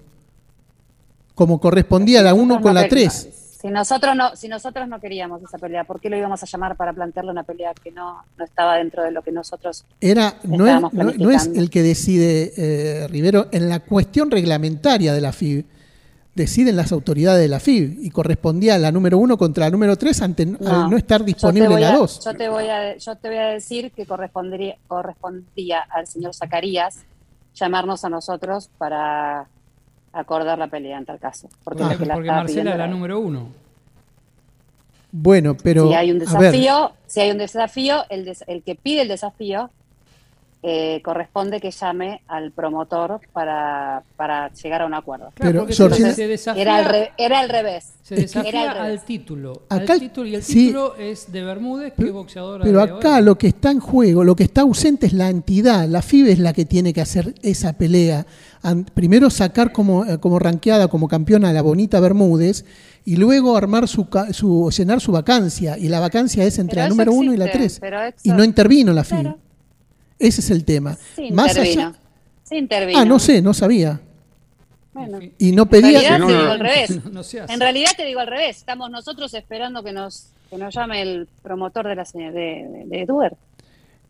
Como correspondía la 1 Nosotros con no la que- 3. Si nosotros no, si nosotros no queríamos esa pelea, ¿por qué lo íbamos a llamar para plantearle una pelea que no, no estaba dentro de lo que nosotros Era, no, es, no, no es el que decide eh, Rivero en la cuestión reglamentaria de la FIB. Deciden las autoridades de la FIB y correspondía a la número 1 contra la número 3 ante no estar disponible la a- 2. Yo te voy a, yo te voy a decir que correspondería, correspondía al señor Zacarías llamarnos a nosotros para acordar la pelea en tal caso. Porque, Ah. la que la Porque estaba Marcela la era él. número uno. Bueno, pero si hay un desafío, si hay un desafío, el, des- el que pide el desafío eh, corresponde que llame al promotor para, para llegar a un acuerdo. Claro, Pero, porque Georgina- se, se desafía, Era al, re- era al revés. se desafía Era al revés. al título. Acá- al título y el sí. título es de Bermúdez, que es boxeadora pero de acá lo que está en juego, lo que está ausente es la entidad. La FIB es la que tiene que hacer esa pelea. Primero sacar como, eh, como ranqueada, como campeona a la bonita Bermúdez y luego armar su, ca- su llenar su vacancia. Y la vacancia es entre Pero la número 1 y la existe, 3. pero eso- Y no intervino la FIB. Claro. Ese es el tema. Sí Más intervino. allá. Sí intervino. Ah, no sé, no sabía. Bueno. Y no En pedía. realidad Sí, no, te digo al revés. [LAUGHS] No. En realidad te digo al revés. Estamos nosotros esperando que nos que nos llame el promotor de la de, de, de Duer.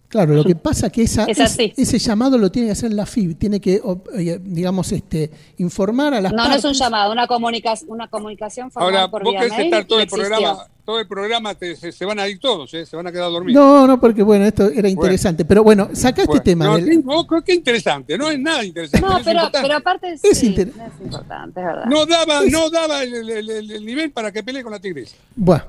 Claro, lo que pasa que esa, Es ese- así. ese llamado lo tiene que hacer la FIB, tiene que, eh, digamos, este, informar a las No, no es un llamado, una comunicación, una comunicación formal Ahora, por vos vía querés estar todo el existió. programa, todo el programa te- se, se van a ir todos, ¿eh? se van a quedar dormidos. No, no, porque bueno, esto era interesante. Pero bueno, saca este Bueno, tema. no, del- qué, interesante, no es nada interesante. No, es pero, pero aparte Es sí, inter- no es importante, es verdad. No daba, no daba el, el- el- el nivel para que pelee con la tigresa. Bueno,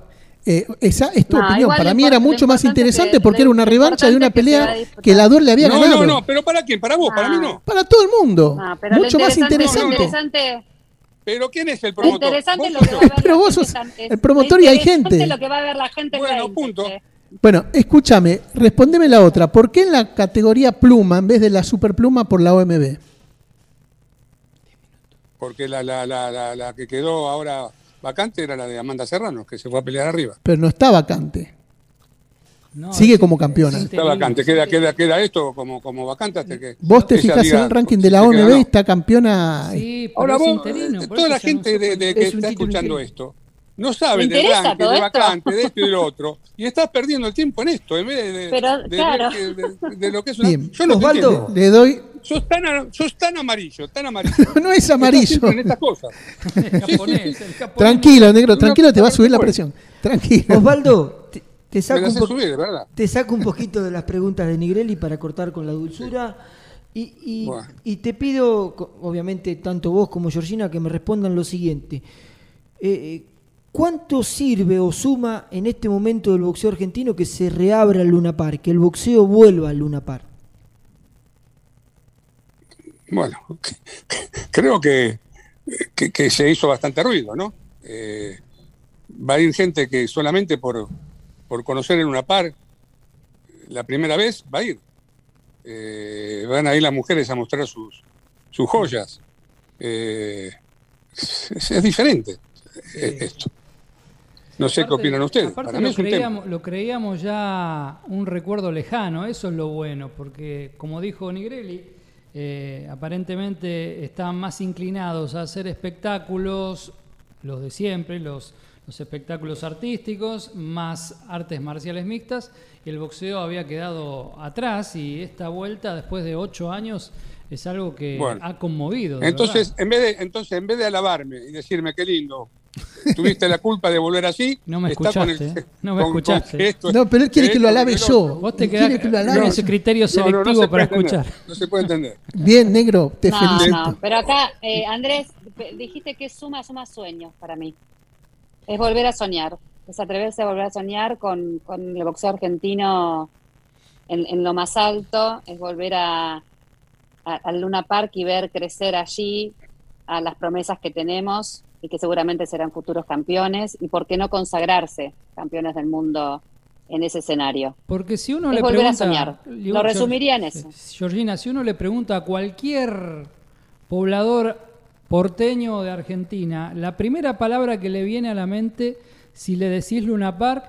eh, esa es tu No, opinión. Para mí era mucho más interesante que- porque era una revancha de una pelea que la Dor le había No, ganado. no, no, pero ¿para quién? Para vos, para mí no. Para todo el mundo. No, pero lo mucho más interesante- Lo interesante. interesante, Pero ¿quién es el lo promotor? interesante es ¿Vos lo que va a ver [LAUGHS] Pero la vos gente sos el promotor y hay gente. lo que va a ver la gente en Bueno, punto. Bueno, escúchame, respondeme la otra. ¿Por qué en la categoría pluma en vez de la superpluma por la OMB? Porque la, la, la, la, la que quedó ahora vacante era la de Amanda Serrano, que se fue a pelear arriba. Pero no está vacante. No, Sigue es- como campeona. es Está vacante, queda, queda, queda esto como, como vacante hasta que. Vos te fijas en el ranking de la OMB, no. está campeona. Sí, Ahora es vos, interino, eh, toda la gente de, de que Es está escuchando interino. esto, no sabe Me de interesa blanque, todo de esto. vacante, de esto y de lo [LAUGHS] otro, y estás perdiendo el tiempo en esto, en vez de, de- Pero, de- claro. de- de- de lo que es una... Bien. Yo no Osvaldo. Le doy. Sos tan, sos tan amarillo, tan amarillo. [LAUGHS] No es amarillo. en estas cosas. [LAUGHS] El japonés, el japonés. Tranquilo, negro, tranquilo, te va a subir la presión. Tranquilo. Osvaldo, te, saco un hace po- subir, de verdad. Te saco un poquito de las preguntas de Nigrelli para cortar con la dulzura. Y, y- Bueno. y te pido, obviamente, tanto vos como Georgina, que me respondan lo siguiente. Eh, eh, ¿Cuánto sirve o suma en este momento del boxeo argentino que se reabra el Luna Park, que el boxeo vuelva al Luna Park? Bueno, [LAUGHS] creo que, que, que se hizo bastante ruido, ¿no? Eh, va a ir gente que solamente por, por conocer en una par la primera vez va a ir. Eh, van a ir las mujeres a mostrar sus, sus joyas. Eh, es, es diferente esto. No sé qué opinan ustedes. Para mí lo, es un tema. creíamos, lo creíamos ya un recuerdo lejano, eso es lo bueno, porque como dijo Nigrelli, eh, aparentemente están más inclinados a hacer espectáculos, los de siempre, los, los espectáculos artísticos, más artes marciales mixtas, y el boxeo había quedado atrás, y esta vuelta, después de ocho años, es algo que Bueno. ha conmovido. Entonces, verdad. en vez de, entonces, en vez de alabarme y decirme qué lindo, [LAUGHS] tuviste la culpa de volver así, No me está con escuchaste, ¿eh? [LAUGHS] No me escuchaste. esto- No, pero él quiere que lo alabe yo. Vos te quedás que lo ese criterio No, no, no selectivo se para entender, escuchar. No se puede entender. Bien, negro, te No, felicito. no, pero acá, eh, Andrés, dijiste que suma, suma sueños para mí. Es volver a soñar, es atreverse a volver a soñar con, con el boxeo argentino en, en lo más alto, es volver a- al Luna Park y ver crecer allí a las promesas que tenemos y que seguramente serán futuros campeones, y por qué no consagrarse campeones del mundo en ese escenario. Porque si uno Es le volver a pregunta. soñar. digo, Lo resumiría en eso. Georgina, si uno le pregunta a cualquier poblador porteño de Argentina, la primera palabra que le viene a la mente, si le decís Luna Park,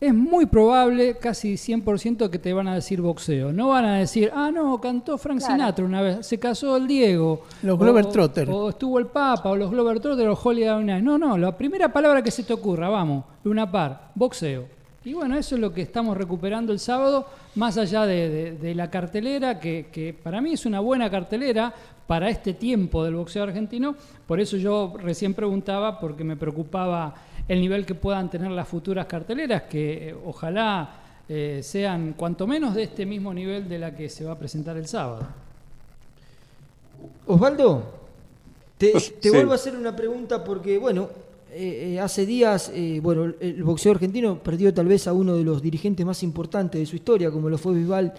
es muy probable, casi 100%, que te van a decir boxeo. No van a decir, ah, no, cantó Frank Claro. Sinatra una vez, se casó el Diego. Los o- Glover Trotter. O estuvo el Papa, o los Glover Trotter, o Holiday Night. No, no, la primera palabra que se te ocurra, vamos, Luna Park, boxeo. Y bueno, eso es lo que estamos recuperando el sábado, más allá de, de- de la cartelera, que, que para mí es una buena cartelera para este tiempo del boxeo argentino. Por eso yo recién preguntaba, porque me preocupaba el nivel que puedan tener las futuras carteleras, que eh, ojalá eh, sean cuanto menos de este mismo nivel de la que se va a presentar el sábado. Osvaldo, te, te Sí. vuelvo a hacer una pregunta porque, bueno, eh, eh, hace días, eh, bueno, el, boxeo argentino perdió tal vez a uno de los dirigentes más importantes de su historia, como lo fue Bisbal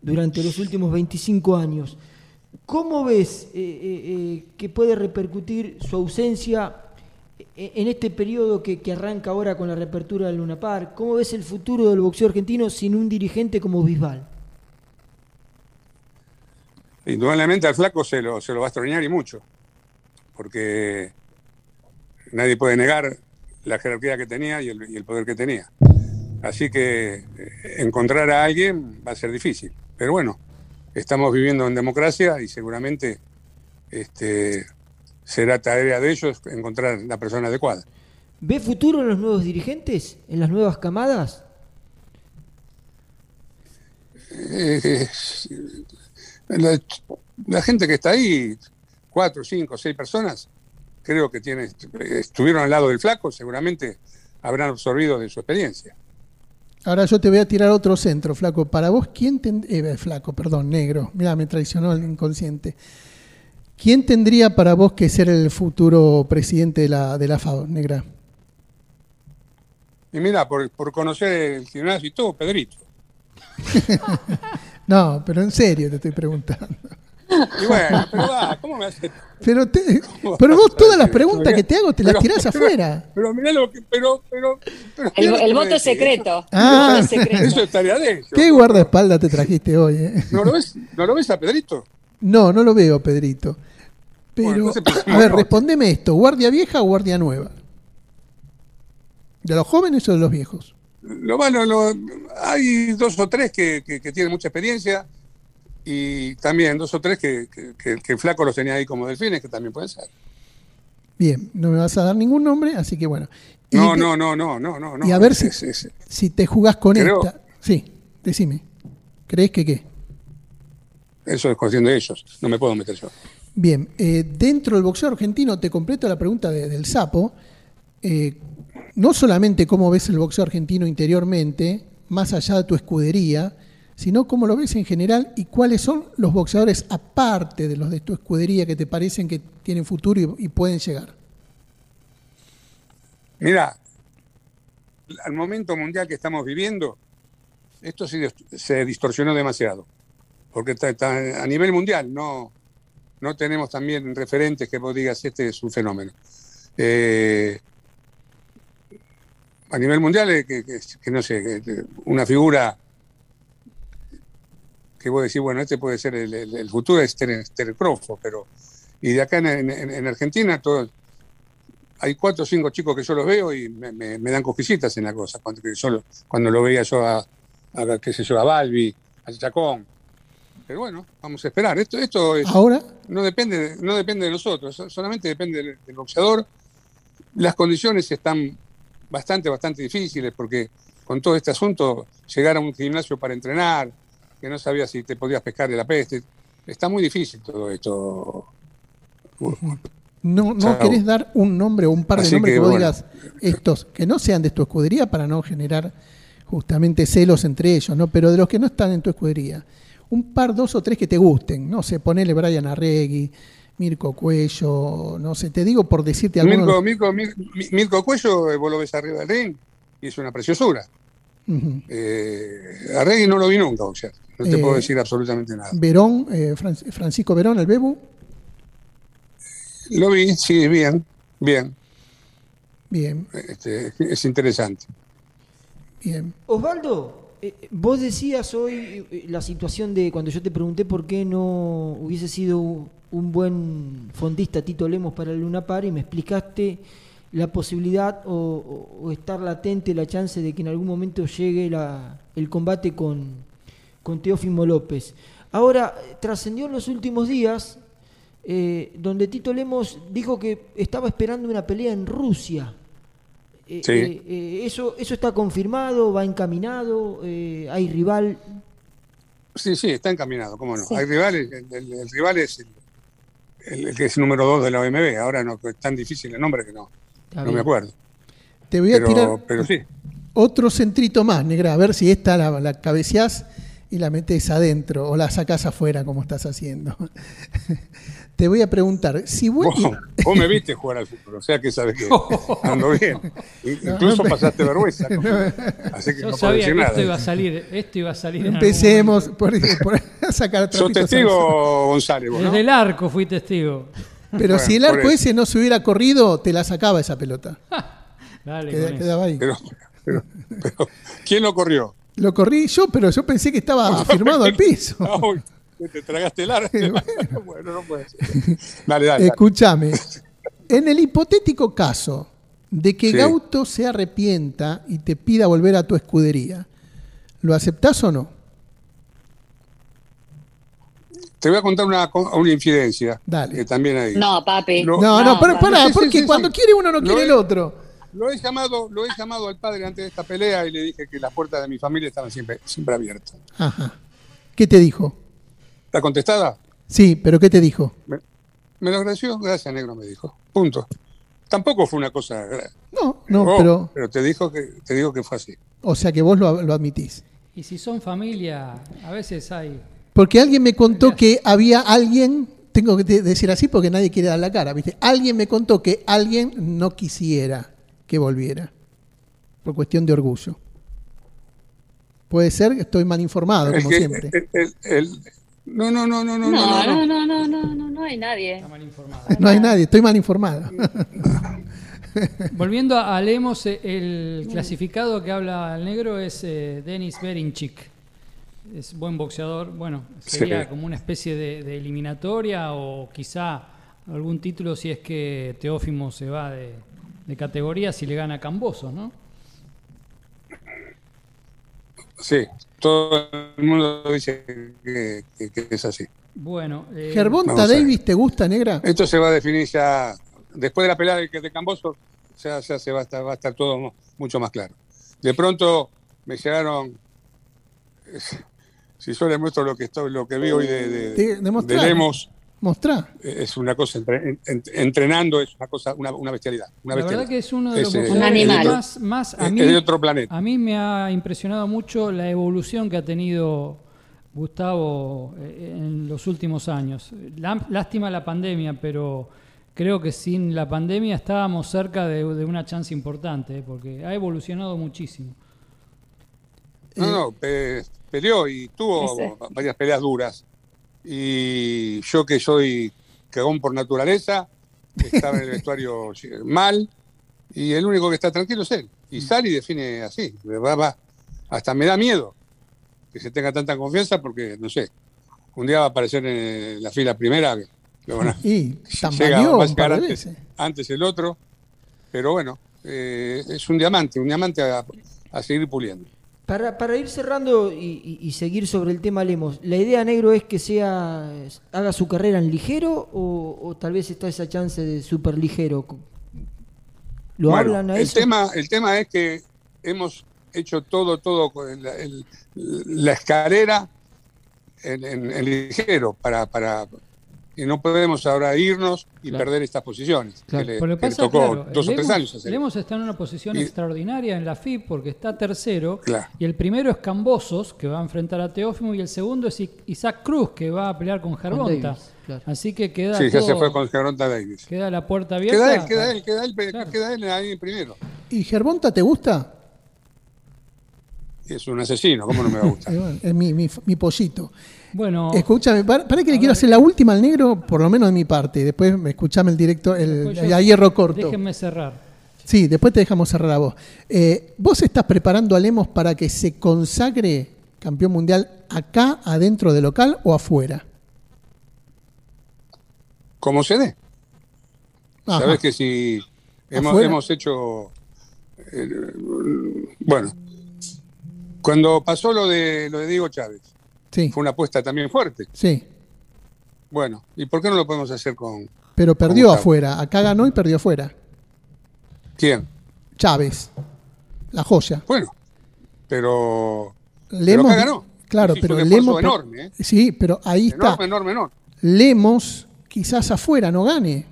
durante los últimos 25 años. ¿Cómo ves eh, eh, eh, que puede repercutir su ausencia en este periodo que, que arranca ahora con la reapertura del Luna Park? ¿Cómo ves el futuro del boxeo argentino sin un dirigente como Bisbal? Indudablemente al flaco se lo, se lo va a extrañar y mucho, porque nadie puede negar la jerarquía que tenía y el, y el poder que tenía. Así que eh, encontrar a alguien va a ser difícil. Pero bueno, estamos viviendo en democracia y seguramente este, será tarea de ellos encontrar la persona adecuada. ¿Ve futuro en los nuevos dirigentes? ¿En las nuevas camadas? Eh, la, la gente que está ahí, cuatro, cinco, seis personas, creo que tiene, estuvieron al lado del flaco, seguramente habrán absorbido de su experiencia. Ahora yo te voy a tirar otro centro, flaco. Para vos, ¿quién eh, flaco, perdón, negro. Mira, me traicionó el inconsciente. ¿Quién tendría para vos que ser el futuro presidente de la, de la FAO, negra? Y mira, por, por conocer el gimnasio y todo, Pedrito. [LAUGHS] No, pero en serio te estoy preguntando. Y bueno, pero va, ¿cómo me hace? Pero, te- pero vos todas las preguntas que te hago te las Pero- tirás pero- afuera. Pero mirá lo que, pero, pero, pero El, voto es secreto. Ah. El voto es secreto. Eso es tarea de ellos. ¿Qué guardaespaldas te trajiste hoy? eh? ¿No lo ves? ¿No lo ves a Pedrito? No, no lo veo, Pedrito. Pero, Bueno, entonces a ver, respondeme esto. ¿Guardia vieja o guardia nueva? ¿De los jóvenes o de los viejos? Lo malo, lo- hay dos o tres que, que- que tienen mucha experiencia y también dos o tres que, que- flaco los tenía ahí como delfines, que también pueden ser. Bien, no me vas a dar ningún nombre, así que bueno. Y No, no, no, no, no, no. no. Y a ver si, Es- es- si te jugás con Creo- esta. Sí, decime. ¿Crees que qué? eso es cuestión de ellos. No me puedo meter yo. Bien, eh, dentro del boxeo argentino, te completo la pregunta de- del sapo. Eh, no solamente cómo ves el boxeo argentino interiormente, más allá de tu escudería, sino cómo lo ves en general y cuáles son los boxeadores aparte de los de tu escudería que te parecen que tienen futuro y, pueden llegar. Mira, al momento mundial que estamos viviendo, esto se, se distorsionó demasiado. Porque está a nivel mundial no, no tenemos también referentes que vos digas, este es un fenómeno. Eh, a nivel mundial, eh, que, que- no sé, una figura que vos decís, bueno, este puede ser el, futuro es Crawford, pero. Y de acá en, en- en Argentina, todo, hay cuatro o cinco chicos que yo los veo y me, me- dan cosquillitas en la cosa. Cuando, yo- cuando lo veía yo a, qué sé yo, a Balbi, a Chacón. Pero bueno, vamos a esperar. Esto, esto es- Ahora, no, depende, de- no depende de nosotros, so- solamente depende del, del boxeador. Las condiciones están bastante, bastante difíciles porque con todo este asunto, llegar a un gimnasio para entrenar, que no sabías si te podías pescar de la peste, está muy difícil todo esto. no, no querés dar un nombre o un par de Así nombres que, que, vos bueno. digas estos, que no sean de tu escudería para no generar justamente celos entre ellos, ¿no? Pero de los que no están en tu escudería, un par, dos o tres que te gusten, no sé, ponele Brian Arregui, Mirko Cuello, no sé, te digo por decirte algunos. Mirko, Mirko, Mir- Mirko Cuello, eh, vos lo ves arriba del ring y es una preciosura. Eh, a Regui no lo vi nunca boxear, no te Eh, puedo decir absolutamente nada. Verón, eh, Fran- Francisco Verón, el Bebu, Lo vi, sí, bien, bien, bien, este, es interesante. bien. Osvaldo, vos decías hoy eh, la situación de cuando yo te pregunté por qué no hubiese sido un buen fondista Tito Lemos para el Luna Par y me explicaste la posibilidad o, estar latente la chance de que en algún momento llegue la- el combate con, con Teófimo López. Ahora, eh, trascendió en los últimos días eh, donde Tito Lemos dijo que estaba esperando una pelea en Rusia. Eh, Sí. eh, eh, eso, ¿Eso está confirmado? ¿Va encaminado? Eh, ¿Hay rival? Sí, sí, está encaminado, cómo no. Sí. Hay rivales, el, el- el rival es el, el- el que es número dos de la OMB, ahora no, es tan difícil el nombre que no, Está no bien. me acuerdo. Te voy a Pero, tirar pero sí, otro centrito más, negra, a ver si esta la, la cabeceás y la metes adentro o la sacás afuera como estás haciendo. [LAUGHS] Te voy a preguntar, si vos... vos, vos me viste jugar al fútbol, o sea que sabes que [LAUGHS] ando bien. Incluso no, pasaste vergüenza. [LAUGHS] ¿no? Así que Yo no sabía decir que nada. esto iba a salir, esto iba a salir. Empecemos por, [LAUGHS] por sacar Sos testigo, González, vos, ¿no? Desde el arco fui testigo. Pero Bueno, si el arco ese no se hubiera corrido, te la sacaba esa pelota. Dale, Queda- quedaba ahí. Pero, pero, pero, ¿quién lo corrió? Lo corrí yo, pero yo pensé que estaba firmado al piso. [LAUGHS] Te tragaste el arco. [LAUGHS] bueno, no puede ser. [LAUGHS] Dale, dale. dale. Escúchame. En el hipotético caso de que Sí. Gauto se arrepienta y te pida volver a tu escudería, ¿lo aceptás o no? Te voy a contar una, una infidencia. Dale. Que también hay. No, papi. Lo- No, no, pero papi. pará, Sí, sí, porque sí, cuando sí. quiere uno no Lo quiere he- el otro. Lo he llamado, lo he llamado al padre antes de esta pelea y le dije que las puertas de mi familia estaban siempre, siempre abiertas. Ajá. ¿Qué te dijo? ¿La contestada? Sí, pero ¿qué te dijo? Me, me lo agradeció, gracias, negro, me dijo. Punto. Tampoco fue una cosa. No, no, Oh, pero. te dijo que te digo que fue así. O sea que vos lo, lo admitís. Y si son familia, a veces hay. Porque alguien me contó que había alguien, tengo que decir así porque nadie quiere dar la cara, ¿viste? Alguien me contó que alguien no quisiera que volviera, por cuestión de orgullo. Puede ser que estoy mal informado, como que- siempre. el- el- el- no, no, no, no, no, No, no, no. no, no, no, no, no, no hay nadie. Está mal informado. No hay nadie, estoy mal informado. [LAUGHS] Volviendo a Lemos, eh, el clasificado que habla el negro es eh, Denis Berinchik. Es buen boxeador. Bueno, sería Sí. como una especie de, de eliminatoria o quizá algún título si es que Teófimo se va de, de categoría si le gana a Camboso, ¿no? Sí, todo el mundo dice que, que- que es así. Bueno, eh, ¿Gervonta. Davis te gusta, negra? Esto se va a definir ya después de la pelea de, de Camboso, ya, ya se va a, estar, va a estar todo mucho más claro. De pronto me llegaron, [LAUGHS] si yo les muestro lo que estoy, lo que vi hoy de, de, de Lemos, Mostrá. es una cosa, entre- en- entrenando es una cosa, una, una bestialidad. Una La bestialidad. verdad que es uno de los Es, eh, boxeadores Un animal. más, más a es mí, de otro planeta. a mí me ha impresionado mucho la evolución que ha tenido Gustavo eh, en los últimos años. Lástima la pandemia, pero creo que sin la pandemia estábamos cerca de, de una chance importante, eh, porque ha evolucionado muchísimo. No, no, pe- peleó y tuvo Ese. varias peleas duras. Y yo que soy cagón por naturaleza, estaba en el [LAUGHS] vestuario mal, y el único que está tranquilo es él. Y sale y define así. Va. Hasta me da miedo que se tenga tanta confianza porque, no sé, un día va a aparecer en la fila primera, que a- [LAUGHS] Y llega- va a llegar antes, el otro, pero bueno, eh, es un diamante, un diamante a, a seguir puliendo. Para, para ir cerrando y, y- seguir sobre el tema Lemos, ¿la idea negro es que sea haga su carrera en ligero o, o tal vez está esa chance de super ligero? ¿Lo Bueno, hablan a el eso? tema El tema es que hemos hecho todo, todo el- la escalera en, en- en ligero para, para y no podemos ahora irnos y Claro. perder estas posiciones Claro. que le, Por lo que que le pasa, tocó claro, dos o tres Lemos- años hacer. Lemos está en una posición Y- extraordinaria en la FIB porque está tercero. Claro. Y el primero es Cambosos, que va a enfrentar a Teófimo, y el segundo es Isaac Cruz, que va a pelear con Gervonta. Así que queda, Sí, ya se todo- fue con Davis. queda la puerta abierta. Queda él, queda él, queda él, Claro. queda él ahí primero. ¿Y Gervonta te gusta? Es un asesino, ¿cómo no me va a gustar? [LAUGHS] es mi, mi, mi pollito. Bueno, Escúchame, para, para que le quiero hacer la última al negro, por lo menos de mi parte. Después escuchame el directo, el, yo- a hierro corto. Déjenme cerrar. Sí, después te dejamos cerrar a vos. Eh, ¿Vos estás preparando a Lemos para que se consagre campeón mundial acá, adentro del local o afuera? Como se dé. Ajá. Sabes que si hemos hecho. eh, bueno, cuando pasó lo de, lo de Diego Chávez, Sí, fue una apuesta también fuerte. sí. Bueno, ¿y por qué no lo podemos hacer con Pero perdió afuera. Acá ganó y perdió afuera. quién? Chávez, la joya. Bueno, pero. Lemos, acá ganó. Claro, pero un Lemos. enorme, ¿eh? Sí, pero ahí está. Enorme, enorme, enorme. Lemos quizás afuera no gane.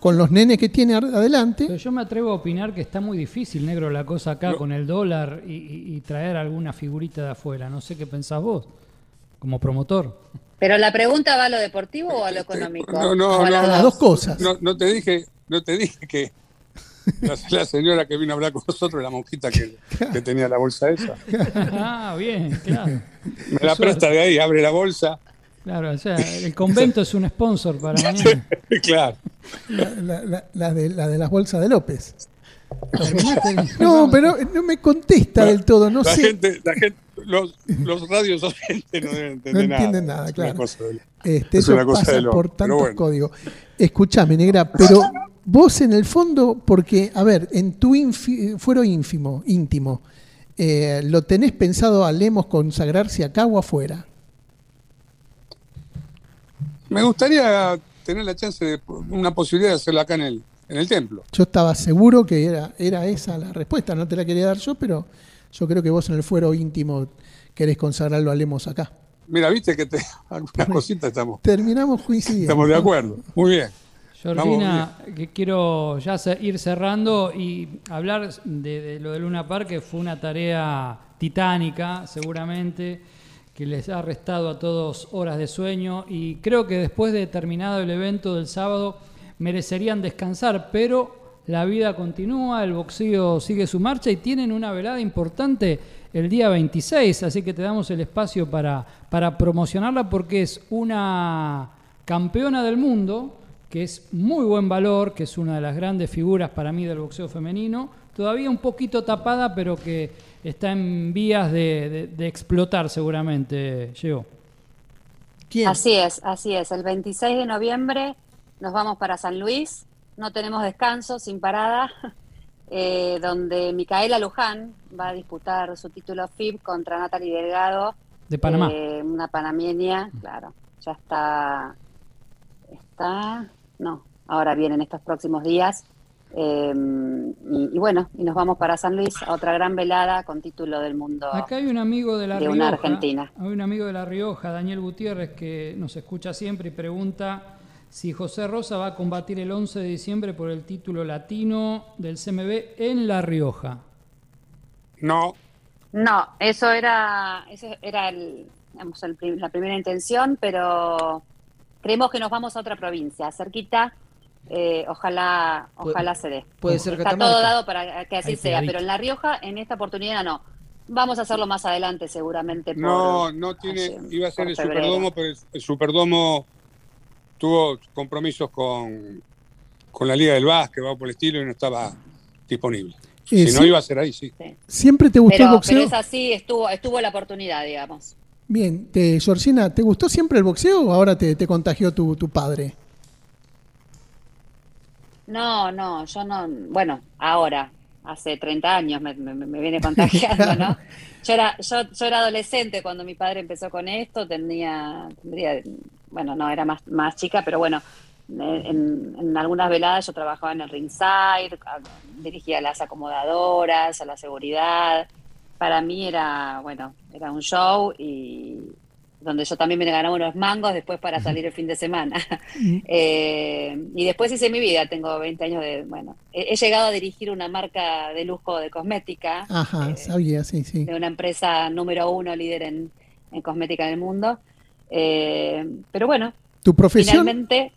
Con los nenes que tiene adelante. Pero yo me atrevo a opinar que está muy difícil, negro, la cosa acá No. con el dólar y, y- y traer alguna figurita de afuera. No sé qué pensás vos, como promotor. Pero la pregunta va a lo deportivo o a lo económico. No, no, no, las A las dos. dos cosas. No, no te dije, no te dije que la, la señora que vino a hablar con nosotros, la monjita que, que tenía la bolsa esa, ah, bien, claro. me la presta de ahí, abre la bolsa. Claro, o sea, el convento es un sponsor para mañana. [LAUGHS] claro. La, la- la- la de, la de las bolsas de López. [LAUGHS] No, pero no me contesta del todo. No la sé. gente, la gente, los, los radios no deben entender No entienden nada, Es una claro. cosa Este, Es una cosa de loco, por tantos bueno. códigos. Escúchame, negra, pero vos en el fondo, porque, a ver, en tu infi- fuero ínfimo, íntimo, eh, ¿lo tenés pensado a Lemos consagrarse acá o afuera? Me gustaría tener la chance de una posibilidad de hacerlo acá en el, en el templo. Yo estaba seguro que era, era esa la respuesta, no te la quería dar yo, pero yo creo que vos en el fuero íntimo querés consagrarlo a Lemos acá. Mira, viste que te, [LAUGHS] algunas cositas estamos, Terminamos coincidiendo. estamos de acuerdo. Muy bien. Georgina, que quiero ya ir cerrando y hablar de, de lo de Luna Park, que fue una tarea titánica, seguramente, que les ha restado a todos horas de sueño y creo que después de terminado el evento del sábado merecerían descansar, pero la vida continúa, el boxeo sigue su marcha y tienen una velada importante el día 26, así que te damos el espacio para, para promocionarla porque es una campeona del mundo, que es muy buen valor, que es una de las grandes figuras para mí del boxeo femenino, todavía un poquito tapada, pero que está en vías de, de- de explotar seguramente. ¿Quién? Así es, así es. El 26 de noviembre nos vamos para San Luis. No tenemos descanso, sin parada, [LAUGHS] eh, donde Micaela Luján va a disputar su título FIB contra Natalie Delgado, De Panamá. eh, una panameña, claro. Ya está, está, no, ahora vienen estos próximos días. Eh, y, bueno, y nos vamos para San Luis a otra gran velada con título del mundo. Acá hay un amigo de la de Rioja. una Argentina. Hay un amigo de la Rioja, Daniel Gutiérrez, que nos escucha siempre y pregunta si José Rosa va a combatir el 11 de diciembre por el título latino del CMB en La Rioja. No, No, eso era, eso era el, digamos, el la primera intención, pero creemos que nos vamos a otra provincia, cerquita. eh, ojalá, ojalá se dé. puede ser Está Catamarca. todo dado para que así Ahí sea, pero en La Rioja, en esta oportunidad no. Vamos a hacerlo más adelante, seguramente. por- no, no tiene, iba a ser el febrero. Superdomo, pero el, el Superdomo tuvo compromisos con, con la Liga del Básquet, o por el estilo, y no estaba disponible. Eh, si no iba a ser ahí, sí. Sí. ¿Siempre te gustó el boxeo? pero es así, estuvo, estuvo la oportunidad, digamos. Bien, te, Georgina, ¿te gustó siempre el boxeo o ahora te, te contagió tu, tu padre? No, no, yo no, bueno, ahora, hace 30 años me, me- me viene contagiando, ¿no? [LAUGHS] Yo era, yo, yo era adolescente cuando mi padre empezó con esto, tenía, tendría, bueno, no, era más, más chica, pero bueno, en, en algunas veladas yo trabajaba en el ringside, dirigía a las acomodadoras, a la seguridad. Para mí era, bueno, era un show y donde yo también me ganaba unos mangos después para salir el fin de semana. [LAUGHS] Eh, y después hice mi vida, tengo 20 años de, bueno, he, he llegado a dirigir una marca de lujo de cosmética, Ajá, eh, sabía, sí, sí. de una empresa número uno líder en, en cosmética del mundo. Eh, pero bueno, ¿Tu profesión, finalmente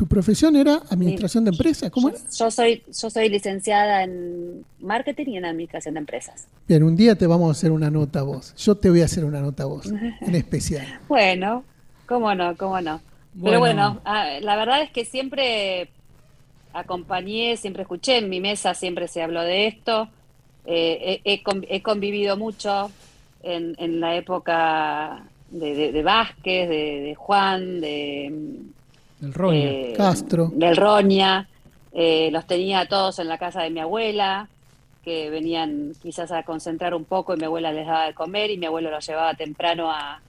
tu profesión era administración de empresas? ¿Cómo yo, es? yo soy yo soy licenciada en marketing y en administración de empresas. Bien, un día te vamos a hacer una nota a vos. Yo te voy a hacer una nota a vos, [LAUGHS] en especial. Bueno, cómo no, cómo no. Pero bueno, ah, la verdad es que siempre acompañé, siempre escuché, en mi mesa siempre se habló de esto. Eh, he, he convivido mucho en, en la época de, de, de Vázquez, de, de Juan, de El Roña. eh, Castro. del Roña. Eh, los tenía todos en la casa de mi abuela, que venían quizás a concentrar un poco y mi abuela les daba de comer y mi abuelo los llevaba temprano a,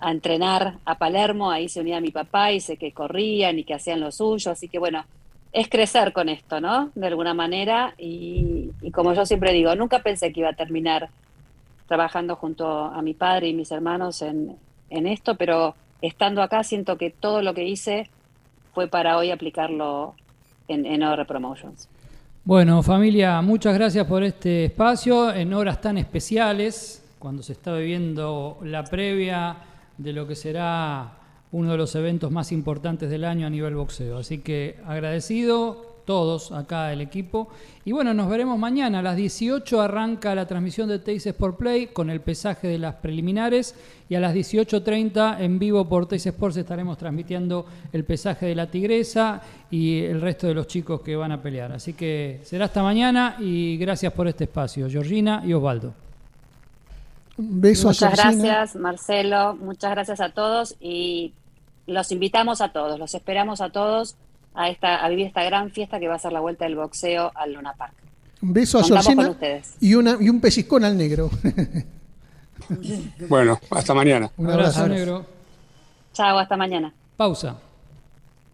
a entrenar a Palermo, ahí se unía mi papá y sé que corrían y que hacían lo suyo, así que bueno, es crecer con esto, ¿no? De alguna manera y, y como yo siempre digo, nunca pensé que iba a terminar trabajando junto a mi padre y mis hermanos en, en esto, pero estando acá siento que todo lo que hice fue para hoy aplicarlo en, en OR Promotions. Bueno, familia, muchas gracias por este espacio en horas tan especiales, cuando se está viviendo la previa de lo que será uno de los eventos más importantes del año a nivel boxeo. Así que agradecido todos acá el equipo. Y bueno, nos veremos mañana. A las 18 arranca la transmisión de Teis Sport Play con el pesaje de las preliminares. Y a las 18.30 en vivo por Teis Sports estaremos transmitiendo el pesaje de la tigresa y el resto de los chicos que van a pelear. Así que será hasta mañana y gracias por este espacio, Georgina y Osvaldo. Un beso Muchas a Georgina. gracias, Marcelo. Muchas gracias a todos y los invitamos a todos, los esperamos a todos a, esta, a vivir esta gran fiesta que va a ser la vuelta del boxeo al Luna Park. Un beso a Georgina y, una, y un pellizcón al negro. Bueno, hasta mañana. Un abrazo, abrazo. negro. Chao, hasta mañana. Pausa.